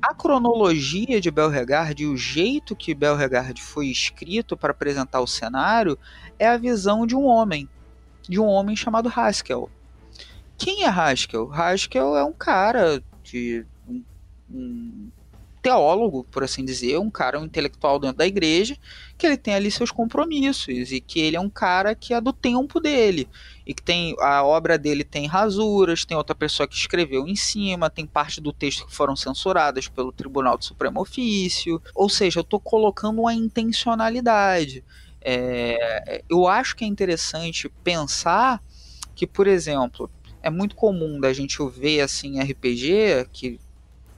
A cronologia de Belregard e o jeito que Belregard foi escrito para apresentar o cenário é a visão de um homem, de um homem chamado Haskell. Quem é Haskell? Haskell é um cara de um, um teólogo, por assim dizer, um cara, um intelectual dentro da igreja, que ele tem ali seus compromissos e que ele é um cara que é do tempo dele e que tem a obra dele tem rasuras, tem outra pessoa que escreveu em cima, tem parte do texto que foram censuradas pelo Tribunal do Supremo Ofício, ou seja, eu estou colocando uma intencionalidade. É, eu acho que é interessante pensar que, por exemplo, é muito comum da gente ver assim RPG que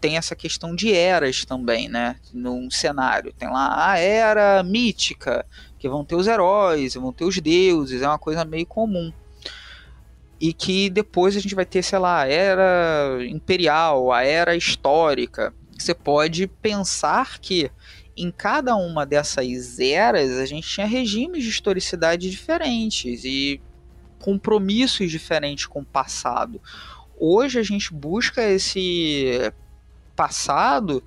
tem essa questão de eras também, né? Num cenário. Tem lá a era mítica, que vão ter os heróis, vão ter os deuses, é uma coisa meio comum. E que depois a gente vai ter, sei lá, a era imperial, a era histórica. Você pode pensar que em cada uma dessas eras a gente tinha regimes de historicidade diferentes e compromissos diferentes com o passado. Hoje a gente busca esse passado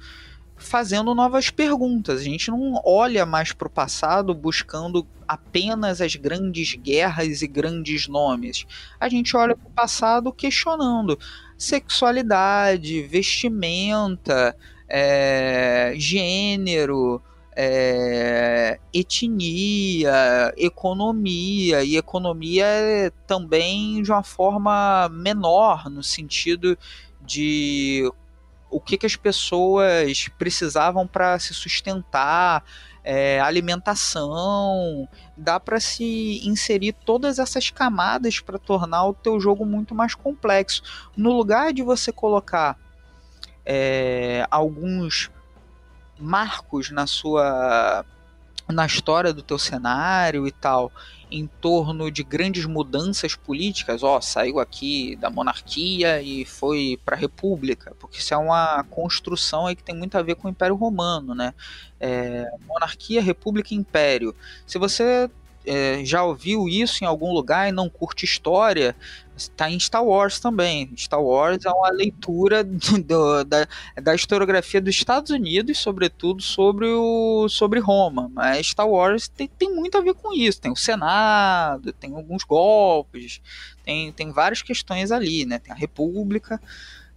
fazendo novas perguntas. A gente não olha mais para o passado buscando apenas as grandes guerras e grandes nomes. A gente olha para o passado questionando sexualidade, vestimenta, é, gênero, é, etnia, economia, e economia também de uma forma menor, no sentido de o que, que as pessoas precisavam para se sustentar, é, alimentação, dá para se inserir todas essas camadas para tornar o teu jogo muito mais complexo. No lugar de você colocar é, alguns marcos na sua na história do teu cenário e tal, em torno de grandes mudanças políticas, ó, saiu aqui da monarquia e foi para a república, porque isso é uma construção aí que tem muito a ver com o Império Romano, né? É, monarquia, república, império. Se você é, já ouviu isso em algum lugar e não curte história, está em Star Wars também. Star Wars é uma leitura do, da, da historiografia dos Estados Unidos, sobretudo sobre, o, sobre Roma. Mas Star Wars tem, tem muito a ver com isso. Tem o Senado, tem alguns golpes, tem, tem várias questões ali, né? Tem a República.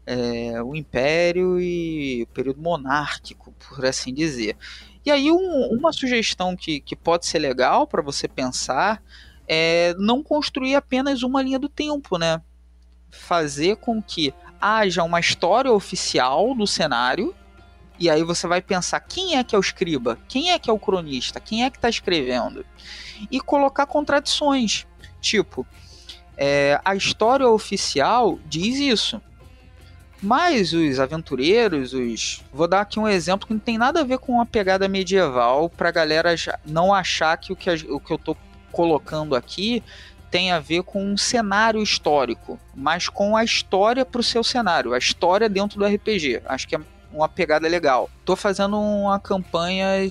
É, o Império e o período monárquico, por assim dizer. E aí, um, uma sugestão que, que pode ser legal para você pensar é não construir apenas uma linha do tempo, né? Fazer com que haja uma história oficial do cenário, e aí você vai pensar quem é que é o escriba, quem é que é o cronista, quem é que está escrevendo, e colocar contradições. Tipo, é, a história oficial diz isso, mas os aventureiros, os. Vou dar aqui um exemplo que não tem nada a ver com uma pegada medieval, pra galera não achar que o que, o que eu tô colocando aqui tem a ver com um cenário histórico, mas com a história para o seu cenário, a história dentro do RPG. Acho que é uma pegada legal. Tô fazendo uma campanha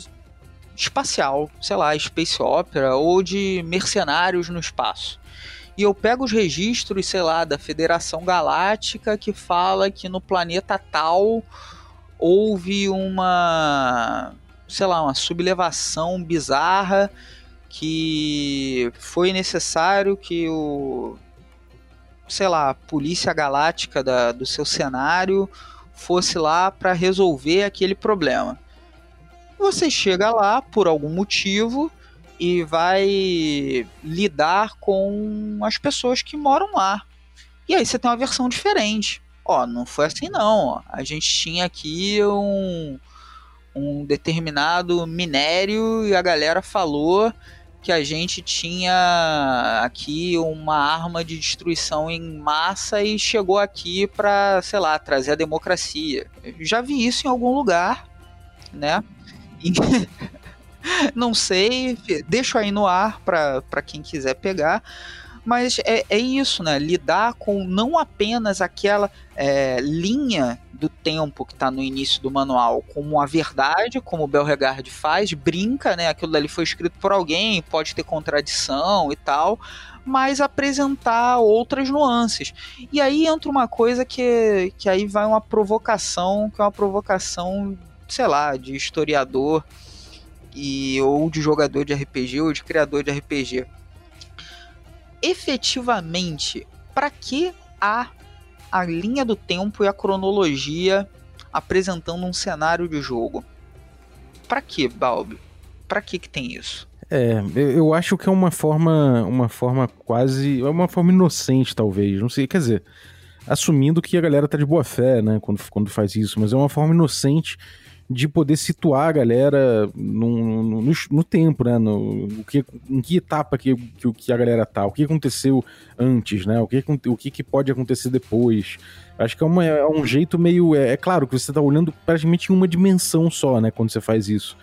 espacial, sei lá, space opera ou de mercenários no espaço. E eu pego os registros, sei lá, da Federação Galáctica que fala que no planeta tal houve uma, sei lá, uma sublevação bizarra que foi necessário que o sei lá, a polícia galáctica da, do seu cenário fosse lá para resolver aquele problema. Você chega lá por algum motivo e vai lidar com as pessoas que moram lá. E aí você tem uma versão diferente. Ó, não foi assim não. A gente tinha aqui um, um determinado minério e a galera falou que a gente tinha aqui uma arma de destruição em massa e chegou aqui para, sei lá, trazer a democracia. Eu já vi isso em algum lugar, né? Não sei, deixo aí no ar para quem quiser pegar. Mas é, é isso, né? Lidar com não apenas aquela é, linha do tempo que está no início do manual como a verdade, como o Belregard faz, brinca, né? Aquilo dali foi escrito por alguém, pode ter contradição e tal, mas apresentar outras nuances. E aí entra uma coisa que, que aí vai uma provocação, que é uma provocação, sei lá, de historiador e ou de jogador de RPG ou de criador de RPG efetivamente para que há a linha do tempo e a cronologia apresentando um cenário de jogo? Para que, Balbi? Para que que tem isso? É, eu acho que é uma forma, uma forma quase, é uma forma inocente talvez, não sei, quer dizer, assumindo que a galera tá de boa fé, né, quando, quando faz isso, mas é uma forma inocente de poder situar a galera no, no, no, no tempo, né? No, no, que, em que etapa que, que, que, a galera tá, o que aconteceu antes, né? O que, o que, que pode acontecer depois. Acho que é, uma, é um jeito meio. É, é, claro que você tá olhando praticamente em uma dimensão só, né? Quando você faz isso.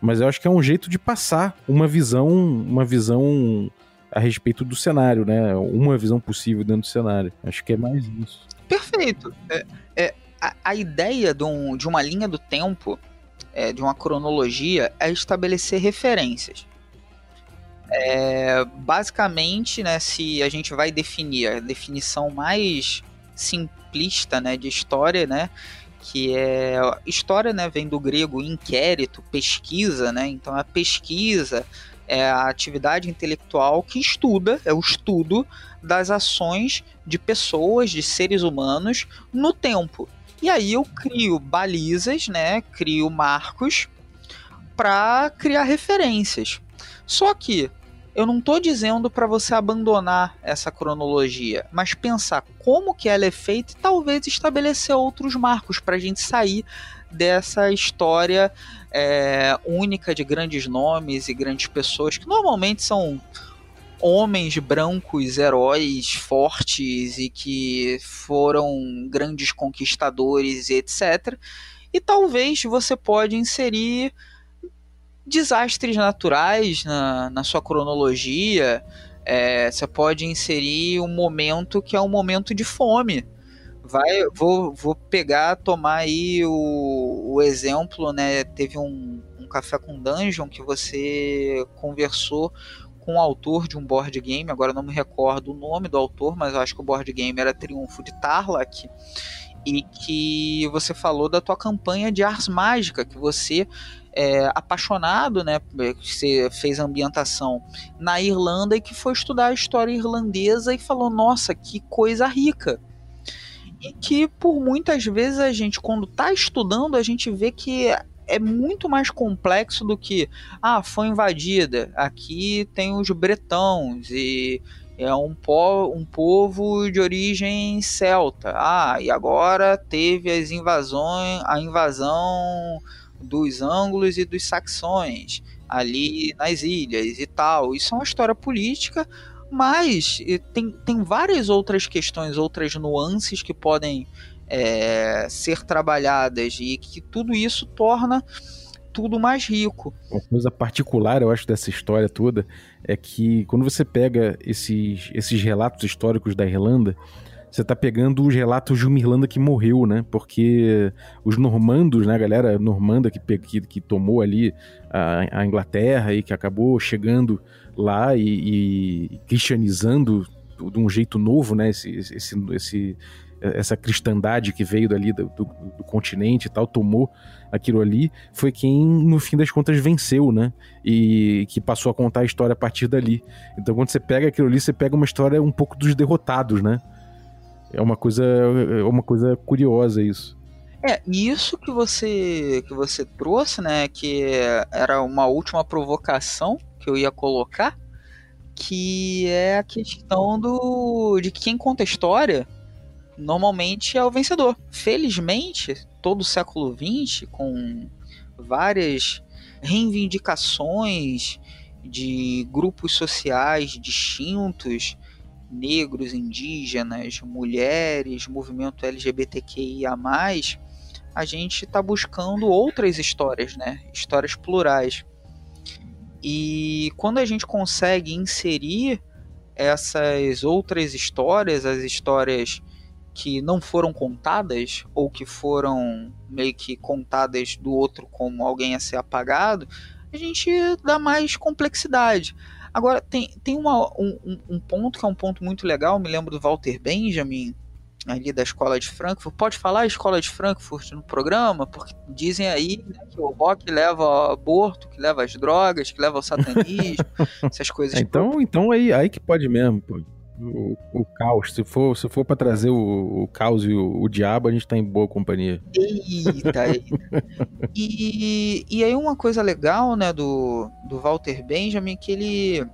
Mas eu acho que é um jeito de passar uma visão, uma visão a respeito do cenário, né? Uma visão possível dentro do cenário. Acho que é mais isso. Perfeito. É, é, a, ideia de, um, de, uma linha do tempo, é, de uma cronologia, é estabelecer referências. É, basicamente, né, se a gente vai definir a definição mais simplista né, de história, né, que é história né, vem do grego inquérito, pesquisa, né, então a pesquisa é a atividade intelectual que estuda, é o estudo das ações de pessoas, de seres humanos no tempo. E aí eu crio balizas, né? Crio marcos para criar referências. Só que eu não estou dizendo para você abandonar essa cronologia, mas pensar como que ela é feita e talvez estabelecer outros marcos para a gente sair dessa história é, única de grandes nomes e grandes pessoas que normalmente são homens brancos, heróis fortes e que foram grandes conquistadores etc. E talvez você pode inserir desastres naturais na, na sua cronologia. É, você pode inserir um momento que é um momento de fome. Vai, vou, vou pegar, tomar aí o, o exemplo, né? Teve um, um café com dungeon que você conversou com o autor de um board game, agora não me recordo o nome do autor, mas eu acho que o board game era Triunfo de Tarlac, e que você falou da tua campanha de Ars Mágica, que você é apaixonado, né, você fez ambientação na Irlanda e que foi estudar a história irlandesa e falou, nossa, que coisa rica. E que por muitas vezes a gente, quando está estudando, a gente vê que é muito mais complexo do que ah, foi invadida. Aqui tem os bretões e é um, po um povo de origem celta. Ah, e agora teve as invasões, a invasão dos ângulos e dos saxões ali nas ilhas e tal. Isso é uma história política, mas tem, tem várias outras questões, outras nuances que podem é, ser trabalhadas e que tudo isso torna tudo mais rico. Uma coisa particular, eu acho, dessa história toda é que quando você pega esses, esses relatos históricos da Irlanda, você tá pegando os relatos de uma Irlanda que morreu, né? Porque os normandos, né, a galera normanda que, que, que tomou ali a, a, Inglaterra e que acabou chegando lá e, e cristianizando de um jeito novo, né? Esse, esse, esse, essa cristandade que veio dali do, do, do, continente e tal, tomou aquilo ali, foi quem, no fim das contas, venceu, né? E que passou a contar a história a partir dali. Então, quando você pega aquilo ali, você pega uma história um pouco dos derrotados, né? É uma coisa, é uma coisa curiosa isso. É, isso que você que você trouxe, né, que era uma última provocação que eu ia colocar, que é a questão do de quem conta a história normalmente é o vencedor. Felizmente, todo o século XX, com várias reivindicações de grupos sociais distintos, negros, indígenas, mulheres, movimento LGBTQIA+, a gente está buscando outras histórias, né? Histórias plurais. E quando a gente consegue inserir essas outras histórias, as histórias que não foram contadas ou que foram meio que contadas do outro como alguém a ser apagado, a gente dá mais complexidade. Agora, tem, tem uma, um, um ponto que é um ponto muito legal, me lembro do Walter Benjamin, ali da Escola de Frankfurt. Pode falar a Escola de Frankfurt no programa? Porque dizem aí né, que o rock leva ao aborto, que leva às drogas, que leva ao satanismo, essas coisas. Então, então aí, aí que pode mesmo, pô o, caos. Se for, se for para trazer o, o, caos e o, o, diabo, a gente tá em boa companhia. Eita, eita. E, e aí uma coisa legal, né, do, do Walter Benjamin, que ele,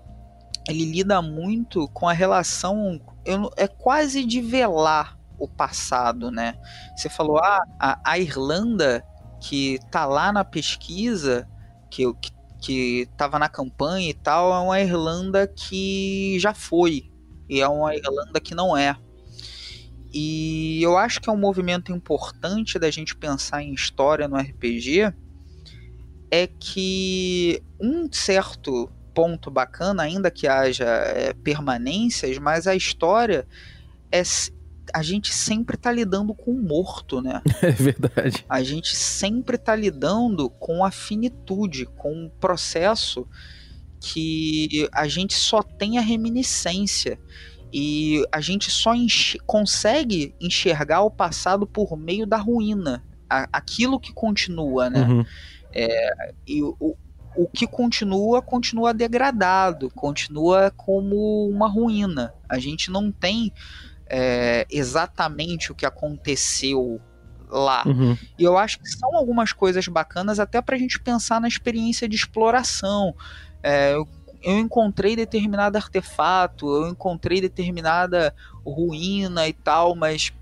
ele lida muito com a relação, eu, é quase de velar o passado, né? Você falou, ah, a, a Irlanda que tá lá na pesquisa, que, que que estava na campanha e tal, é uma Irlanda que já foi, e é uma Irlanda que não é. E eu acho que é um movimento importante da gente pensar em história no RPG é que um certo ponto bacana, ainda que haja é, permanências, mas a história é a gente sempre está lidando com o morto, né? É verdade. A gente sempre está lidando com a finitude, com um processo que a gente só tem a reminiscência e a gente só enx consegue enxergar o passado por meio da ruína, a, aquilo que continua, né? Uhum. É, e o, o que continua, continua degradado, continua como uma ruína. A gente não tem é, exatamente o que aconteceu lá. Uhum. E eu acho que são algumas coisas bacanas até para a gente pensar na experiência de exploração. É, eu, eu encontrei determinado artefato, eu encontrei determinada ruína e tal, mas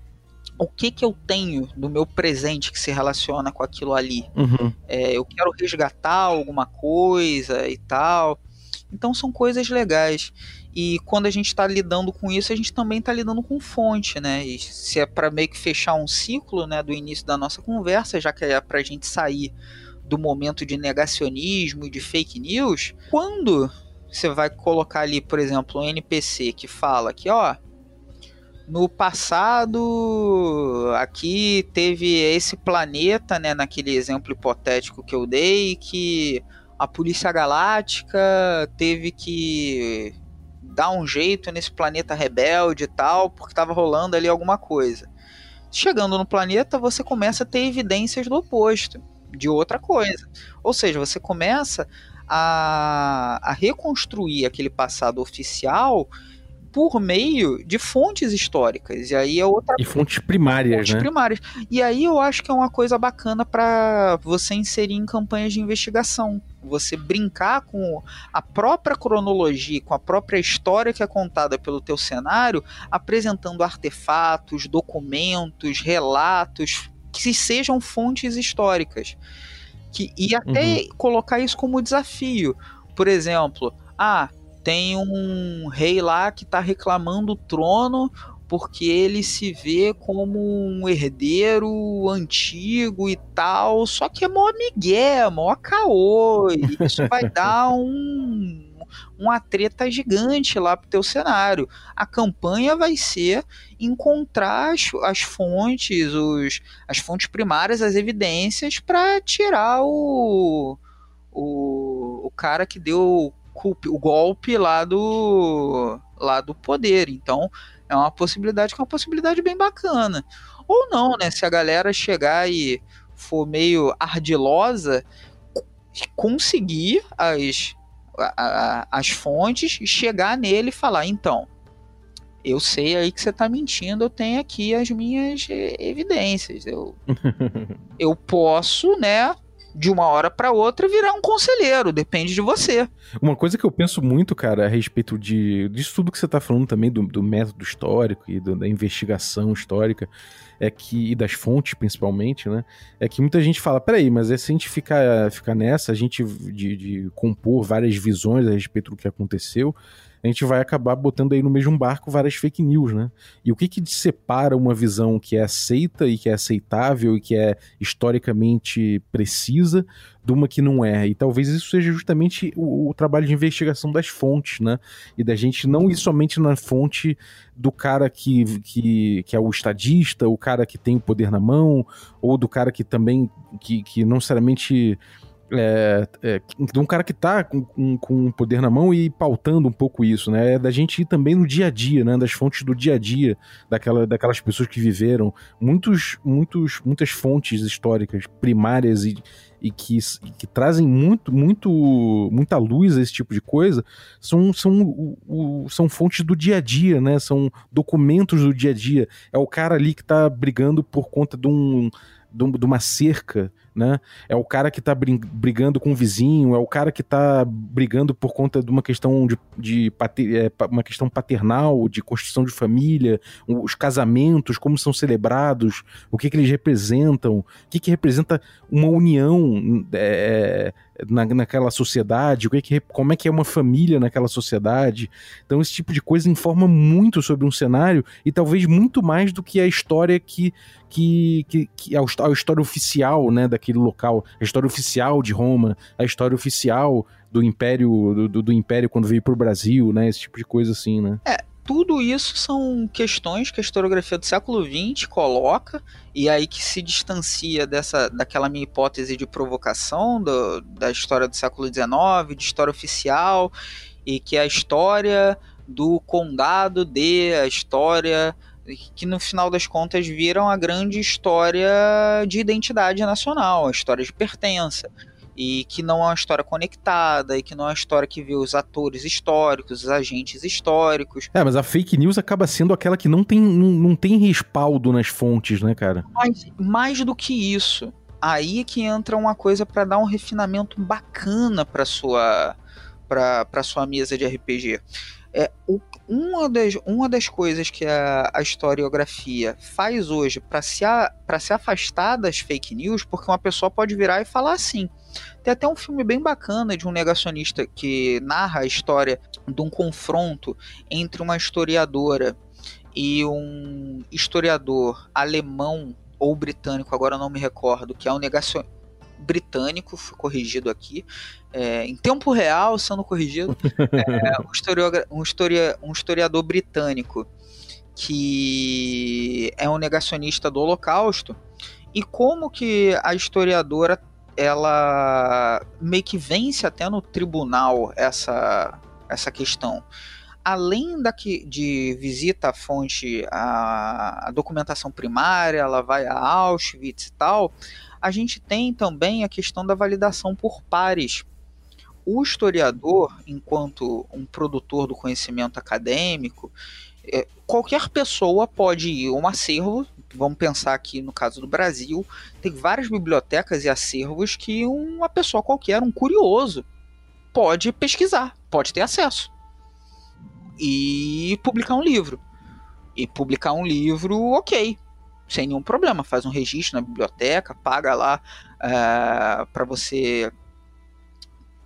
o que que eu tenho do meu presente que se relaciona com aquilo ali? Uhum. É, eu quero resgatar alguma coisa e tal. Então são coisas legais. E quando a gente está lidando com isso, a gente também está lidando com fonte, né? E se é para meio que fechar um ciclo, né, do início da nossa conversa, já que é para a gente sair do momento de negacionismo e de fake news, quando você vai colocar ali, por exemplo, um NPC que fala que, ó, no passado aqui teve esse planeta, né, naquele exemplo hipotético que eu dei, que a Polícia Galáctica teve que dar um jeito nesse planeta rebelde e tal, porque estava rolando ali alguma coisa. Chegando no planeta, você começa a ter evidências do oposto de outra coisa. Ou seja, você começa a, a reconstruir aquele passado oficial por meio de fontes históricas. E aí é outra E fontes primárias, fontes né? primárias. E aí eu acho que é uma coisa bacana para você inserir em campanhas de investigação. Você brincar com a própria cronologia, com a própria história que é contada pelo teu cenário, apresentando artefatos, documentos, relatos que sejam fontes históricas. Que, e até uhum. colocar isso como desafio. Por exemplo, ah, tem um rei lá que está reclamando o trono porque ele se vê como um herdeiro antigo e tal, só que é mó migué, mó caô, isso vai dar um uma treta gigante lá pro teu cenário. A campanha vai ser encontrar as, as fontes, os, as fontes primárias, as evidências para tirar o, o, o cara que deu o golpe lá do lá do poder. Então, é uma possibilidade que é uma possibilidade bem bacana. Ou não, né? Se a galera chegar e for meio ardilosa, conseguir as, a, a, as fontes e chegar nele e falar, então, eu sei aí que você tá mentindo, eu tenho aqui as minhas eh, evidências. Eu, eu posso, né, de uma hora para outra virar um conselheiro, depende de você. Uma coisa que eu penso muito, cara, a respeito de disso tudo que você tá falando também do, do método histórico e do, da investigação histórica, é que e das fontes principalmente, né? É que muita gente fala, peraí, mas é se a gente ficar, ficar nessa, a gente de, de compor várias visões a respeito do que aconteceu, a gente vai acabar botando aí no mesmo barco várias fake news, né? E o que que separa uma visão que é aceita e que é aceitável e que é historicamente precisa de uma que não é? E talvez isso seja justamente o, o trabalho de investigação das fontes, né? E da gente não ir somente na fonte do cara que, que, que é o estadista, o cara que tem o poder na mão, ou do cara que também, que, que não necessariamente é, é, de um cara que tá com, com, com poder na mão e pautando um pouco isso, né? É da gente ir também no dia a dia, né? Das fontes do dia a dia, daquela, daquelas pessoas que viveram. Muitos, muitos, muitas fontes históricas primárias e, e que, e que trazem muito, muito, muita luz a esse tipo de coisa são, são, o, o, são fontes do dia a dia, né? São documentos do dia a dia. É o cara ali que tá brigando por conta de um de uma cerca, né? É o cara que tá brigando com o vizinho, é o cara que tá brigando por conta de uma questão de, de é, uma questão paternal, de construção de família, os casamentos, como são celebrados, o que, que eles representam, o que, que representa uma união é, na, naquela sociedade, o que, que como é que é uma família naquela sociedade. Então esse tipo de coisa informa muito sobre um cenário e talvez muito mais do que a história que que, que, que a, a história oficial, né, daquele local, a história oficial de Roma, a história oficial do Império do, do Império quando veio para o Brasil, né, esse tipo de coisa assim, né? É, tudo isso são questões que a historiografia do século XX coloca e aí que se distancia dessa daquela minha hipótese de provocação do, da história do século XIX, de história oficial e que é a história do condado de a história que no final das contas viram a grande história de identidade nacional, a história de pertença e que não é uma história conectada, e que não é uma história que vê os atores históricos, os agentes históricos. É, mas a fake news acaba sendo aquela que não tem, não, não tem respaldo nas fontes, né, cara? Mas mais do que isso, aí é que entra uma coisa para dar um refinamento bacana para sua para sua mesa de RPG. É, o, uma, das, uma das coisas que a, a historiografia faz hoje para se, a, se afastar das fake news, porque uma pessoa pode virar e falar assim. Tem até um filme bem bacana de um negacionista que narra a história de um confronto entre uma historiadora e um historiador alemão ou britânico, agora não me recordo, que é um negacionista britânico, foi corrigido aqui, é, em tempo real, sendo corrigido, é, um, historiador, um, historia, um historiador britânico que é um negacionista do Holocausto, e como que a historiadora ela meio que vence até no tribunal essa, essa questão. Além daqui, de visita à fonte, a, a documentação primária, ela vai a Auschwitz e tal, a gente tem também a questão da validação por pares. O historiador, enquanto um produtor do conhecimento acadêmico, é, qualquer pessoa pode ir a um acervo. Vamos pensar aqui no caso do Brasil, tem várias bibliotecas e acervos que uma pessoa qualquer, um curioso, pode pesquisar, pode ter acesso e publicar um livro. E publicar um livro, ok, sem nenhum problema. Faz um registro na biblioteca, paga lá uh, é, para você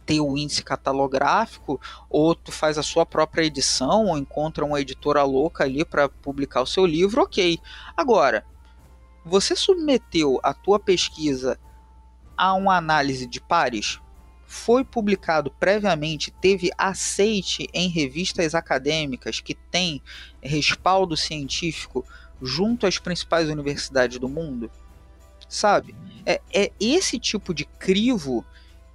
ter o índice catalográfico, ou tu faz a sua própria edição, ou encontra uma editora louca ali para publicar o seu livro, ok. Agora, você submeteu a tua pesquisa a uma análise de pares? Foi publicado previamente, teve aceite em revistas acadêmicas que têm respaldo científico junto às principais universidades do mundo? Sabe? É, é esse tipo de crivo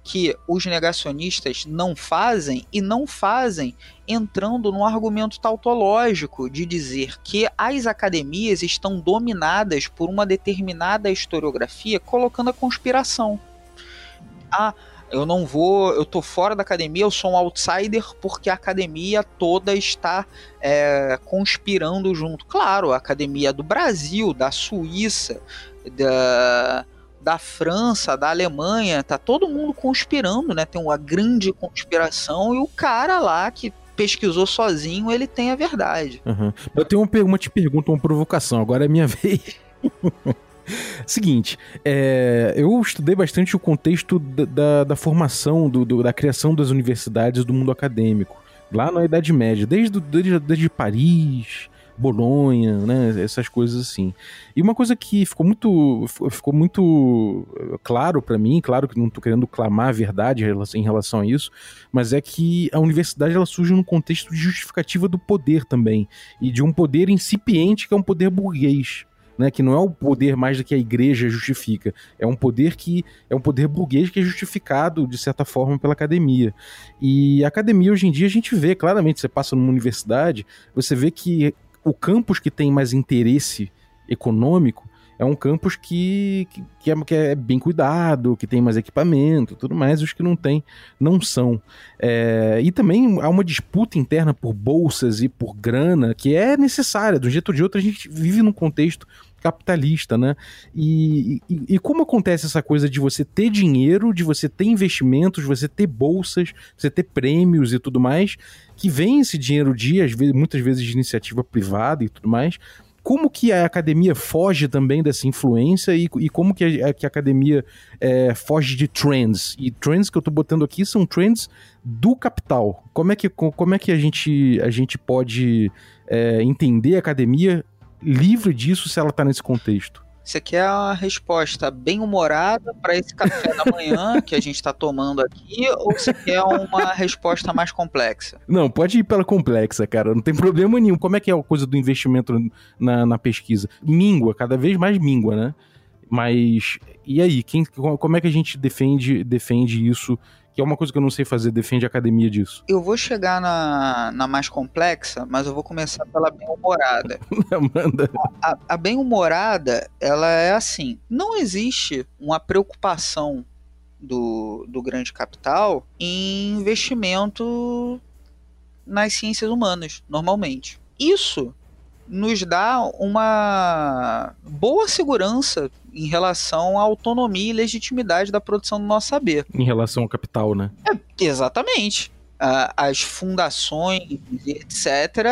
que os negacionistas não fazem e não fazem entrando no argumento tautológico de dizer que as academias estão dominadas por uma determinada historiografia, colocando a conspiração. Ah, eu não vou, eu tô fora da academia, eu sou um outsider porque a academia toda está é, conspirando junto. Claro, a academia do Brasil, da Suíça, da da França, da Alemanha, tá todo mundo conspirando, né? Tem uma grande conspiração e o cara lá que pesquisou sozinho, ele tem a verdade. Uhum. Eu tenho uma, uma te pergunta, uma provocação, agora é minha vez. Seguinte, é, eu estudei bastante o contexto da, da, da formação, do, do, da criação das universidades do mundo acadêmico, lá na Idade Média, desde, desde, desde Paris, Bolonha, né? Essas coisas assim. E uma coisa que ficou muito, ficou muito eh, claro para mim, claro que não estou querendo clamar a verdade em relação a isso, mas é que a universidade ela surge num contexto de justificativa do poder também e de um poder incipiente que é um poder burguês. Né, que não é o poder mais do que a igreja justifica, é um poder que é um poder burguês que é justificado de certa forma pela academia. E a academia hoje em dia a gente vê claramente, você passa numa universidade, você vê que o campus que tem mais interesse econômico é um campus que, que, que, é, que é bem cuidado, que tem mais equipamento, tudo mais, os que não tem não são. É, e também há uma disputa interna por bolsas e por grana que é necessária. De um jeito ou de outro, a gente vive num contexto capitalista, né? E, e, e, como acontece essa coisa de você ter dinheiro, de você ter investimentos, você ter bolsas, você ter prêmios e tudo mais, que vem esse dinheiro de, às vezes, muitas vezes, de iniciativa privada e tudo mais. Como que a academia foge também dessa influência e, e como que a, que a academia é, foge de trends? E trends que eu estou botando aqui são trends do capital. Como é que, como é que a, gente, a gente pode é, entender a academia livre disso se ela tá nesse contexto? Você quer uma resposta bem humorada para esse café da manhã que a gente está tomando aqui, ou você quer uma resposta mais complexa? Não, pode ir pela complexa, cara. Não tem problema nenhum. Como é que é a coisa do investimento na, na pesquisa? Mingua, cada vez mais mingua, né? Mas e aí, quem, como é que a gente defende, defende isso que é uma coisa que eu não sei fazer, defende a academia disso. Eu vou chegar na, na mais complexa, mas eu vou começar pela bem-humorada. Manda. A, a bem-humorada, ela é assim, não existe uma preocupação do, do grande capital em investimento nas ciências humanas, normalmente. Isso nos dá uma boa segurança em relação à autonomia e legitimidade da produção do nosso saber. Em relação ao capital, né? É, exatamente. as fundações, etc.,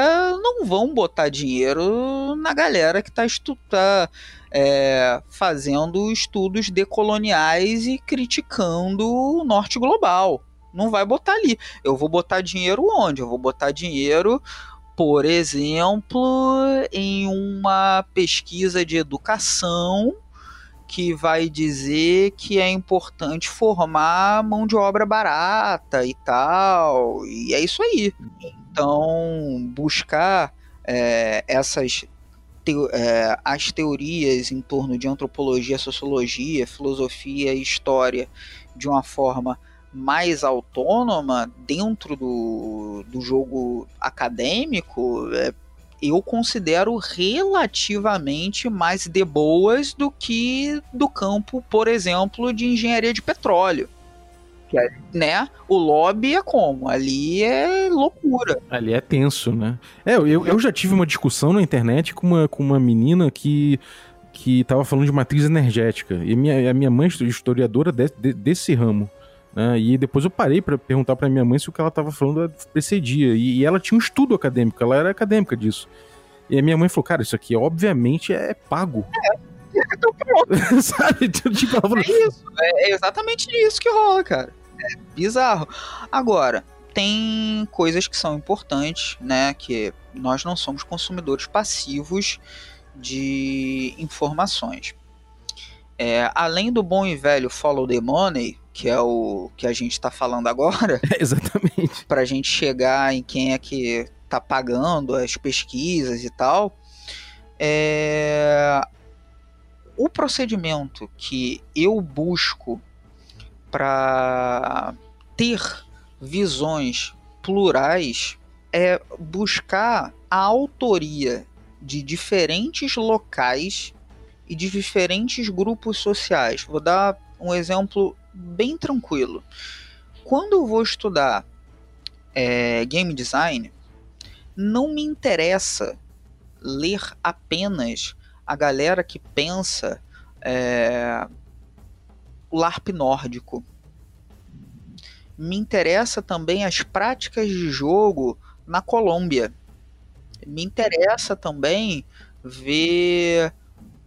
não vão botar dinheiro na galera que está tá, é, fazendo estudos decoloniais e criticando o norte global. Não vai botar ali. Eu vou botar dinheiro onde? Eu vou botar dinheiro por exemplo, em uma pesquisa de educação que vai dizer que é importante formar mão de obra barata e tal, e é isso aí. Então, buscar é, essas é, as teorias em torno de antropologia, sociologia, filosofia e história de uma forma mais autônoma dentro do, do jogo acadêmico, é, eu considero relativamente mais de boas do que do campo, por exemplo, de engenharia de petróleo. É, né? O lobby é como? Ali é loucura. Ali é tenso, né? É, eu, eu já tive uma discussão na internet com uma, com uma menina que que estava falando de matriz energética. E minha, a minha mãe é historiadora de, de, desse ramo. Né? E depois eu parei para perguntar para minha mãe se o que ela estava falando precedia. E, e, ela tinha um estudo acadêmico, ela era acadêmica disso. E a minha mãe falou: Cara, isso aqui obviamente é pago. É. Então pronto. Sabe? Tipo, falou, é isso, é exatamente isso que rola, cara. É bizarro. Agora, tem coisas que são importantes, né? Que nós não somos consumidores passivos de informações. É, além do bom e velho follow the money, que é o que a gente está falando agora, É, exatamente. para a gente chegar em quem é que está pagando as pesquisas e tal, é, o procedimento que eu busco para ter visões plurais é buscar a autoria de diferentes locais e de diferentes grupos sociais. Vou dar um exemplo bem tranquilo. Quando eu vou estudar é, game design, não me interessa ler apenas a galera que pensa é, o LARP nórdico. Me interessa também as práticas de jogo na Colômbia. Me interessa também ver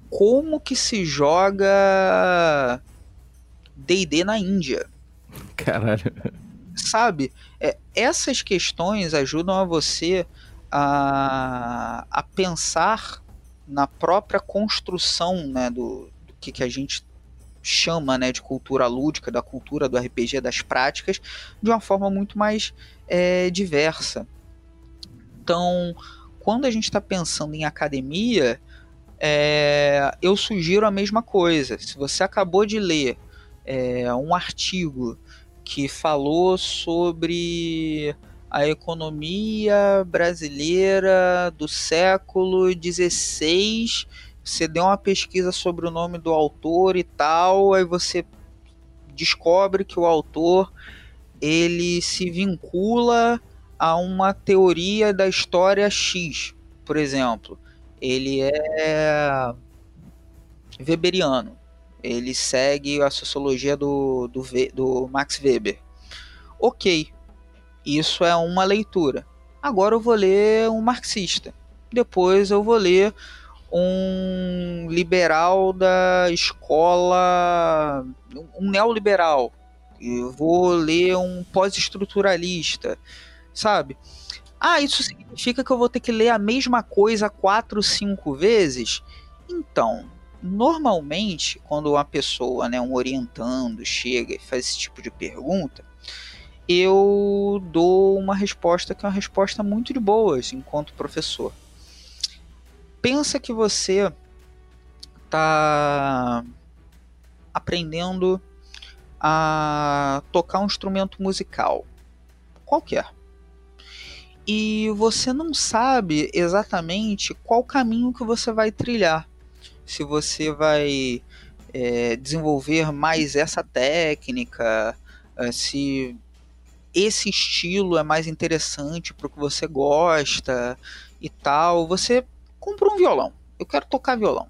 como que se joga D&D na Índia Caralho. sabe? É, essas questões ajudam a você a, a pensar na própria construção né, do, do que, que a gente chama né, de cultura lúdica, da cultura do RPG, das práticas, de uma forma muito mais é, diversa. Então, quando a gente está pensando em academia, é, eu sugiro a mesma coisa. Se você acabou de ler é, um artigo que falou sobre a economia brasileira do século XVI. Você deu uma pesquisa sobre o nome do autor e tal, aí você descobre que o autor ele se vincula a uma teoria da história X, por exemplo. Ele é weberiano. Ele segue a sociologia do, do, do Max Weber. Ok, isso é uma leitura. Agora eu vou ler um marxista. Depois eu vou ler um liberal da escola, um neoliberal. Eu vou ler um pós-estruturalista, sabe? Ah, isso significa que eu vou ter que ler a mesma coisa quatro, cinco vezes? Então, normalmente, quando uma pessoa, né, um orientando, chega e faz esse tipo de pergunta, eu dou uma resposta que é uma resposta muito de boas enquanto professor. Pensa que você está aprendendo a tocar um instrumento musical, qualquer, e você não sabe exatamente qual caminho que você vai trilhar. Se você vai é, desenvolver mais essa técnica, se esse estilo é mais interessante para o que você gosta e tal, você compra um violão. Eu quero tocar violão.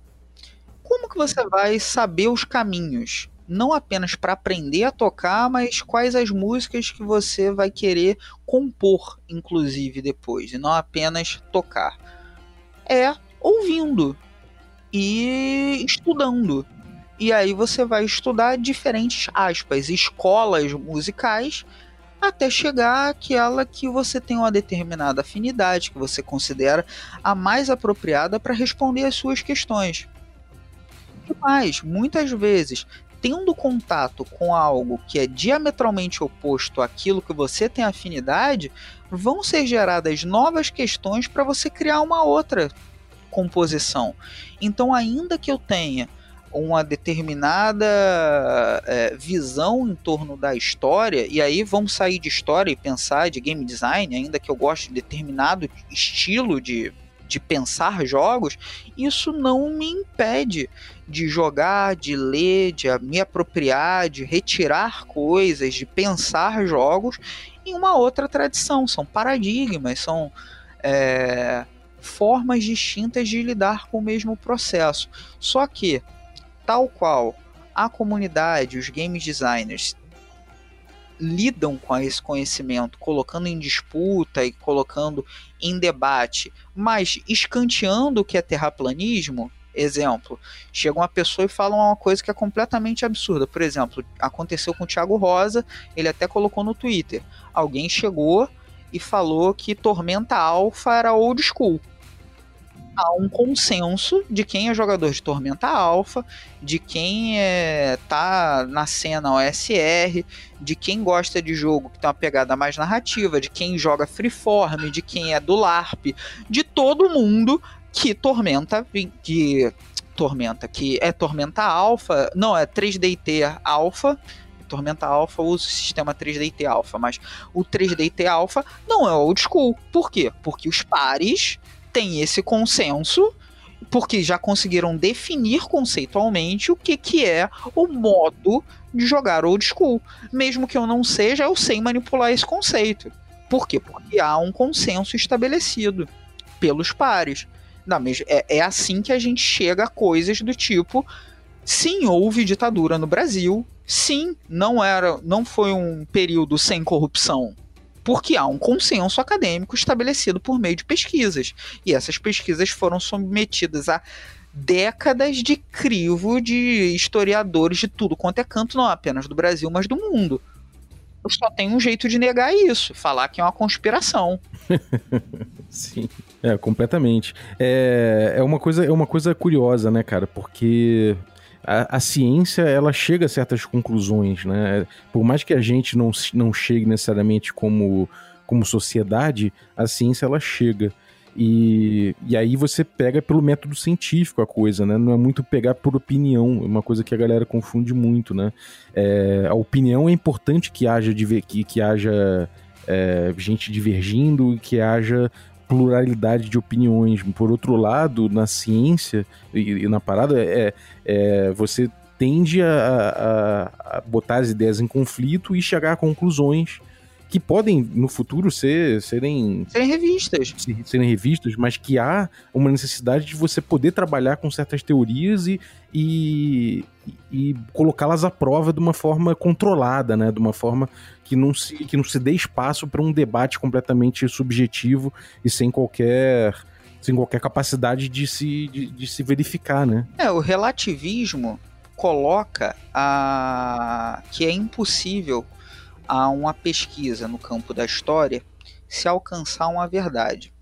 Como que você vai saber os caminhos? Não apenas para aprender a tocar, mas quais as músicas que você vai querer compor, inclusive depois, e não apenas tocar. É ouvindo e estudando. E aí você vai estudar diferentes aspas, escolas musicais até chegar àquela que você tem uma determinada afinidade, que você considera a mais apropriada para responder às suas questões. E mais, muitas vezes, tendo contato com algo que é diametralmente oposto àquilo que você tem afinidade, vão ser geradas novas questões para você criar uma outra composição. Então, ainda que eu tenha uma determinada é, visão em torno da história, e aí vamos sair de história e pensar de game design, ainda que eu goste de determinado estilo de, de pensar jogos, isso não me impede de jogar, de ler, de me apropriar, de retirar coisas, de pensar jogos em uma outra tradição. São paradigmas, são. É, formas distintas de lidar com o mesmo processo. Só que tal qual a comunidade, os game designers lidam com esse conhecimento, colocando em disputa e colocando em debate, mas escanteando o que é terraplanismo, Exemplo, chega uma pessoa e fala uma coisa que é completamente absurda. Por exemplo, aconteceu com o Thiago Rosa, ele até colocou no Twitter. Alguém chegou e falou que Tormenta Alpha era old school. Há um consenso de quem é jogador de Tormenta Alpha, de quem é, tá na cena OSR, de quem gosta de jogo que tem uma pegada mais narrativa, de quem joga Freeform, de quem é do LARP, de todo mundo que Tormenta, que Tormenta, que é Tormenta Alpha, não, é 3DT Alpha, Tormenta Alpha usa o sistema 3DT Alpha, mas o 3DT Alpha não é old school. Por quê? Porque os pares têm esse consenso, porque já conseguiram definir conceitualmente o que, que é o modo de jogar old school. Mesmo que eu não seja, eu sei manipular esse conceito. Por quê? Porque há um consenso estabelecido pelos pares. Não, é, é assim que a gente chega a coisas do tipo: sim, houve ditadura no Brasil, sim, não era, não foi um período sem corrupção, porque há um consenso acadêmico estabelecido por meio de pesquisas. E essas pesquisas foram submetidas a décadas de crivo de historiadores de tudo quanto é canto, não apenas do Brasil, mas do mundo. Eu só tenho um jeito de negar isso, falar que é uma conspiração. Sim, é, completamente. É, é, uma coisa, é uma coisa curiosa, né, cara? Porque a, a, ciência ela chega a certas conclusões, né? Por mais que a gente não, não chegue necessariamente como, como sociedade, a ciência ela chega. E, e aí você pega pelo método científico a coisa, né? Não é muito pegar por opinião, é uma coisa que a galera confunde muito, né? É, a opinião é importante que haja, que, que haja é, gente divergindo, que haja pluralidade de opiniões. Por outro lado, na ciência e, e na parada, é, é você tende a, a, a, botar as ideias em conflito e chegar a conclusões que podem no futuro ser serem serem revistas serem revistas mas que há uma necessidade de você poder trabalhar com certas teorias e, e, e colocá-las à prova de uma forma controlada né de uma forma que não se que não se dê espaço para um debate completamente subjetivo e sem qualquer sem qualquer capacidade de se, de, de se verificar, né? É, o relativismo coloca a que é impossível a uma pesquisa no campo da história se alcançar uma verdade.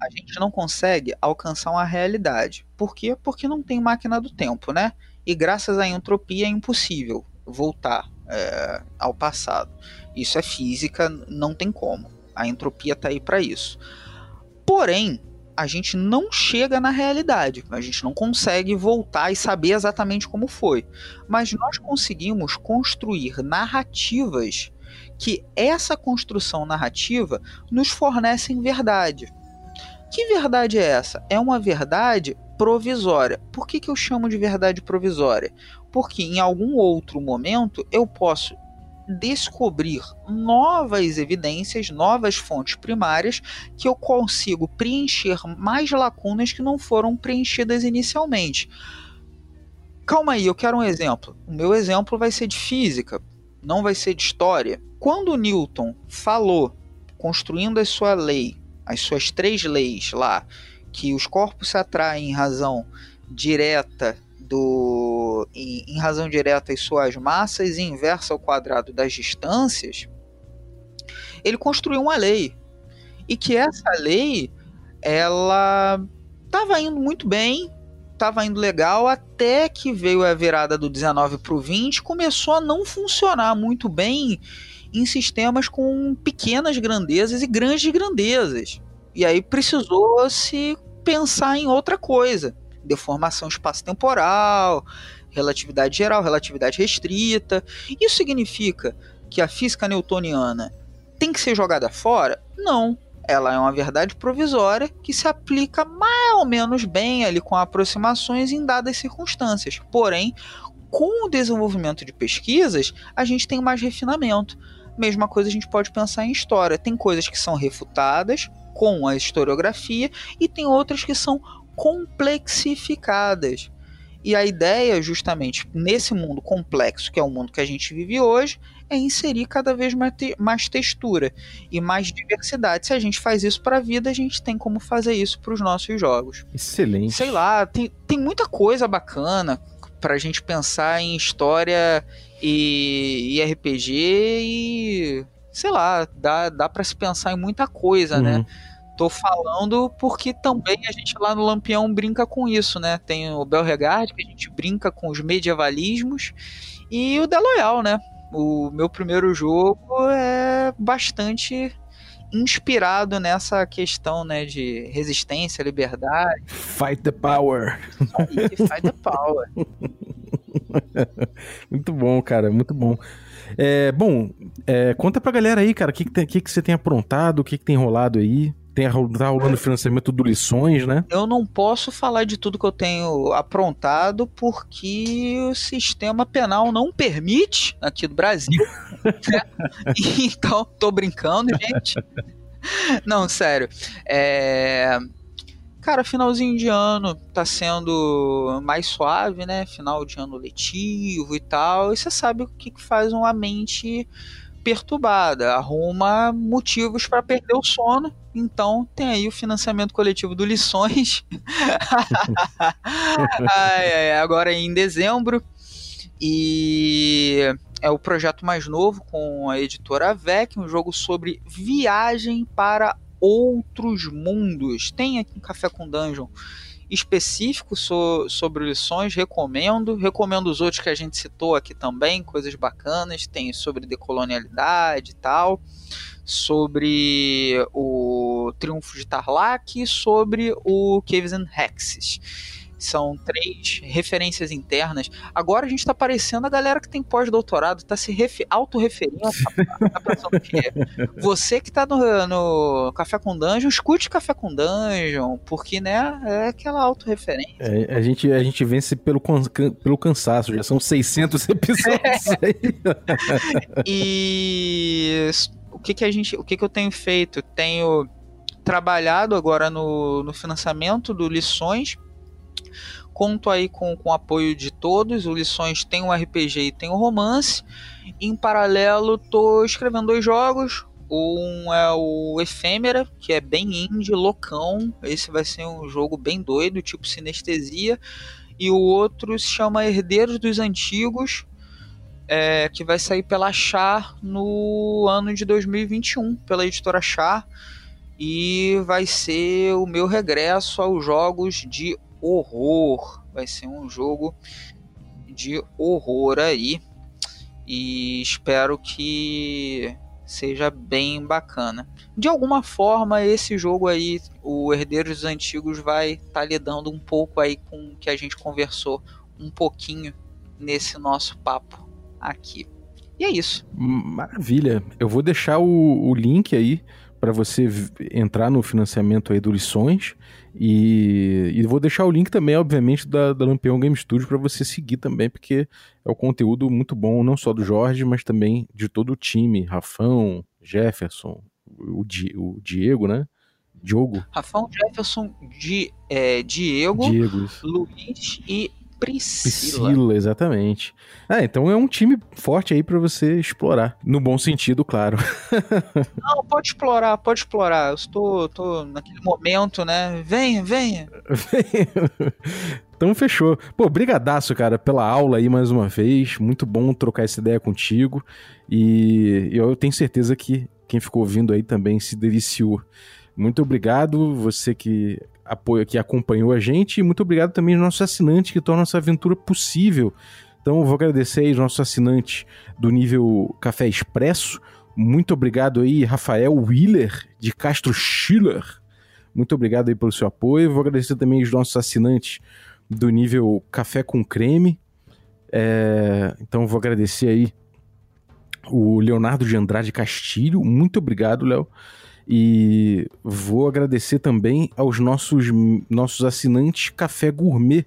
A gente não consegue alcançar uma realidade. Por quê? Porque não tem máquina do tempo, né? E graças à entropia é impossível voltar é, ao passado. Isso é física, não tem como. A entropia está aí para isso. Porém, a gente não chega na realidade, a gente não consegue voltar e saber exatamente como foi. Mas nós conseguimos construir narrativas que essa construção narrativa nos fornecem verdade. Que verdade é essa? É uma verdade provisória. Por que, que eu chamo de verdade provisória? Porque em algum outro momento eu posso descobrir novas evidências, novas fontes primárias que eu consigo preencher mais lacunas que não foram preenchidas inicialmente. Calma aí, eu quero um exemplo. O meu exemplo vai ser de física, não vai ser de história. Quando Newton falou, construindo a sua lei, as suas três leis lá, que os corpos se atraem em razão direta do em, em razão direta às suas massas e inversa ao quadrado das distâncias, ele construiu uma lei. E que essa lei ela estava indo muito bem, estava indo legal, até que veio a virada do 19 para o 20, começou a não funcionar muito bem em sistemas com pequenas grandezas e grandes grandezas. E aí precisou se pensar em outra coisa deformação espaço-temporal, relatividade geral, relatividade restrita. Isso significa que a física newtoniana tem que ser jogada fora? Não. Ela é uma verdade provisória que se aplica mais ou menos bem ali com aproximações em dadas circunstâncias. Porém, com o desenvolvimento de pesquisas, a gente tem mais refinamento. Mesma coisa a gente pode pensar em história. Tem coisas que são refutadas com a historiografia e tem outras que são complexificadas. E a ideia, justamente, nesse mundo complexo, que é o mundo que a gente vive hoje, é inserir cada vez mais, te mais textura e mais diversidade. Se a gente faz isso para a vida, a gente tem como fazer isso para os nossos jogos. Excelente. Sei lá, tem, tem muita coisa bacana para a gente pensar em história e, e RPG e sei lá, dá, dá para se pensar em muita coisa, né? uhum. né? Tô falando porque também a gente lá no Lampião brinca com isso, né? Tem o Belregard, que a gente brinca com os medievalismos, e o The Loyal, né? O meu primeiro jogo é bastante inspirado nessa questão, né, de resistência, liberdade. Fight the power. Fight the power. muito bom, cara, muito bom. É, bom, é, conta pra galera aí, cara, o que, que, que, que você tem aprontado, o que, que tem rolado aí tem tá rolando financiamento do Lições, né? Eu não posso falar de tudo que eu tenho aprontado porque o sistema penal não permite aqui do Brasil. né? Então, tô brincando, gente. Não, sério. É... Cara, finalzinho de ano tá sendo mais suave, né? Final de ano letivo e tal. E você sabe o que faz uma mente perturbada, arruma motivos para perder o sono. Então tem aí o financiamento coletivo do Lições. agora em dezembro. E é o projeto mais novo com a editora VEC, um jogo sobre viagem para outros mundos. Tem aqui um Café com Dungeon específico so, sobre lições, recomendo. Recomendo os outros que a gente citou aqui também, coisas bacanas. Tem sobre decolonialidade e tal, sobre o Triunfo de Tarlac e sobre o Caves and Hexes. São três referências internas. Agora a gente tá parecendo a galera que tem pós-doutorado, tá se autorreferindo. Tá, você que tá no, no Café com Dungeon, escute Café com Dungeon, porque, né, é aquela autorreferência. É, a, gente, a gente vence pelo, pelo cansaço, já são 600 episódios é. aí. e o que que a gente, o que que eu tenho feito? Tenho trabalhado agora no, no financiamento do Lições Conto aí com, com o apoio de todos. O Lições tem um RPG e tem um romance. Em paralelo, tô escrevendo dois jogos. Um é o Efêmera, que é bem indie, loucão. Esse vai ser um jogo bem doido, tipo sinestesia. E o outro se chama Herdeiros dos Antigos, é, que vai sair pela Char no ano de 2021, pela editora Char. E vai ser o meu regresso aos jogos de horror. Vai ser um jogo de horror aí. E espero que seja bem bacana. De alguma forma, esse jogo aí, o Herdeiros dos Antigos, vai estar tá lidando um pouco aí com o que a gente conversou um pouquinho nesse nosso papo aqui. E é isso. Maravilha. Eu vou deixar o, o link aí para você entrar no financiamento aí do Lições e, e, vou deixar o link também, obviamente, da, da Lampião Game Studio para você seguir também, porque é um conteúdo muito bom, não só do Jorge, mas também de todo o time, Rafão, Jefferson, o, Di, o Diego, né? Diogo. Rafão, Jefferson, Di, é, Diego, Diego Luiz e Priscila. Priscila, exatamente. Ah, então é um time forte aí para você explorar. No bom sentido, claro. Não, pode explorar, pode explorar. Eu estou tô naquele momento, né? Venha, venha. Então fechou. Pô, brigadaço, cara, pela aula aí mais uma vez. Muito bom trocar essa ideia contigo. E eu tenho certeza que quem ficou ouvindo aí também se deliciou. Muito obrigado, você que apoio que acompanhou a gente e muito obrigado também aos nossos assinantes que tornam essa aventura possível. Então vou agradecer aí aos nossos assinantes do nível Café Expresso. Muito obrigado aí, Rafael Willer, de Castro Schiller. Muito obrigado aí pelo seu apoio. Vou agradecer também aos nossos assinantes do nível Café com Creme. É... Então vou agradecer aí o Leonardo de Andrade Castilho. Muito obrigado, Léo. E vou agradecer também aos nossos, nossos assinantes Café Gourmet.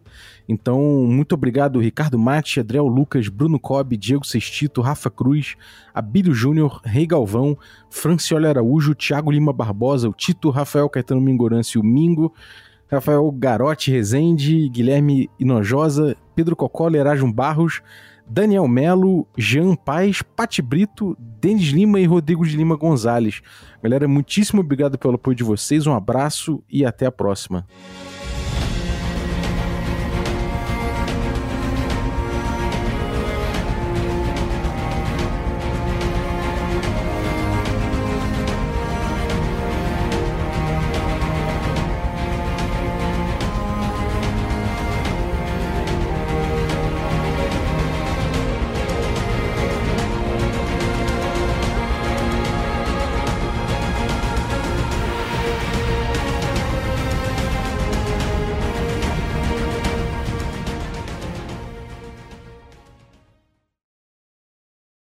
Então, muito obrigado, Ricardo Mate, Adriel Lucas, Bruno Cobb, Diego Sextito, Rafa Cruz, Abílio Júnior, Rei Galvão, Francioli Araújo, Thiago Lima Barbosa, o Tito, Rafael Caetano Mingorance e o Mingo, Rafael Garotti Rezende, Guilherme Inojosa, Pedro Cocó, Erasmo Barros, Daniel Melo, Jean Paz, Pati Brito, Denis Lima e Rodrigo de Lima Gonzalez. Galera, muitíssimo obrigado pelo apoio de vocês, um abraço e até a próxima.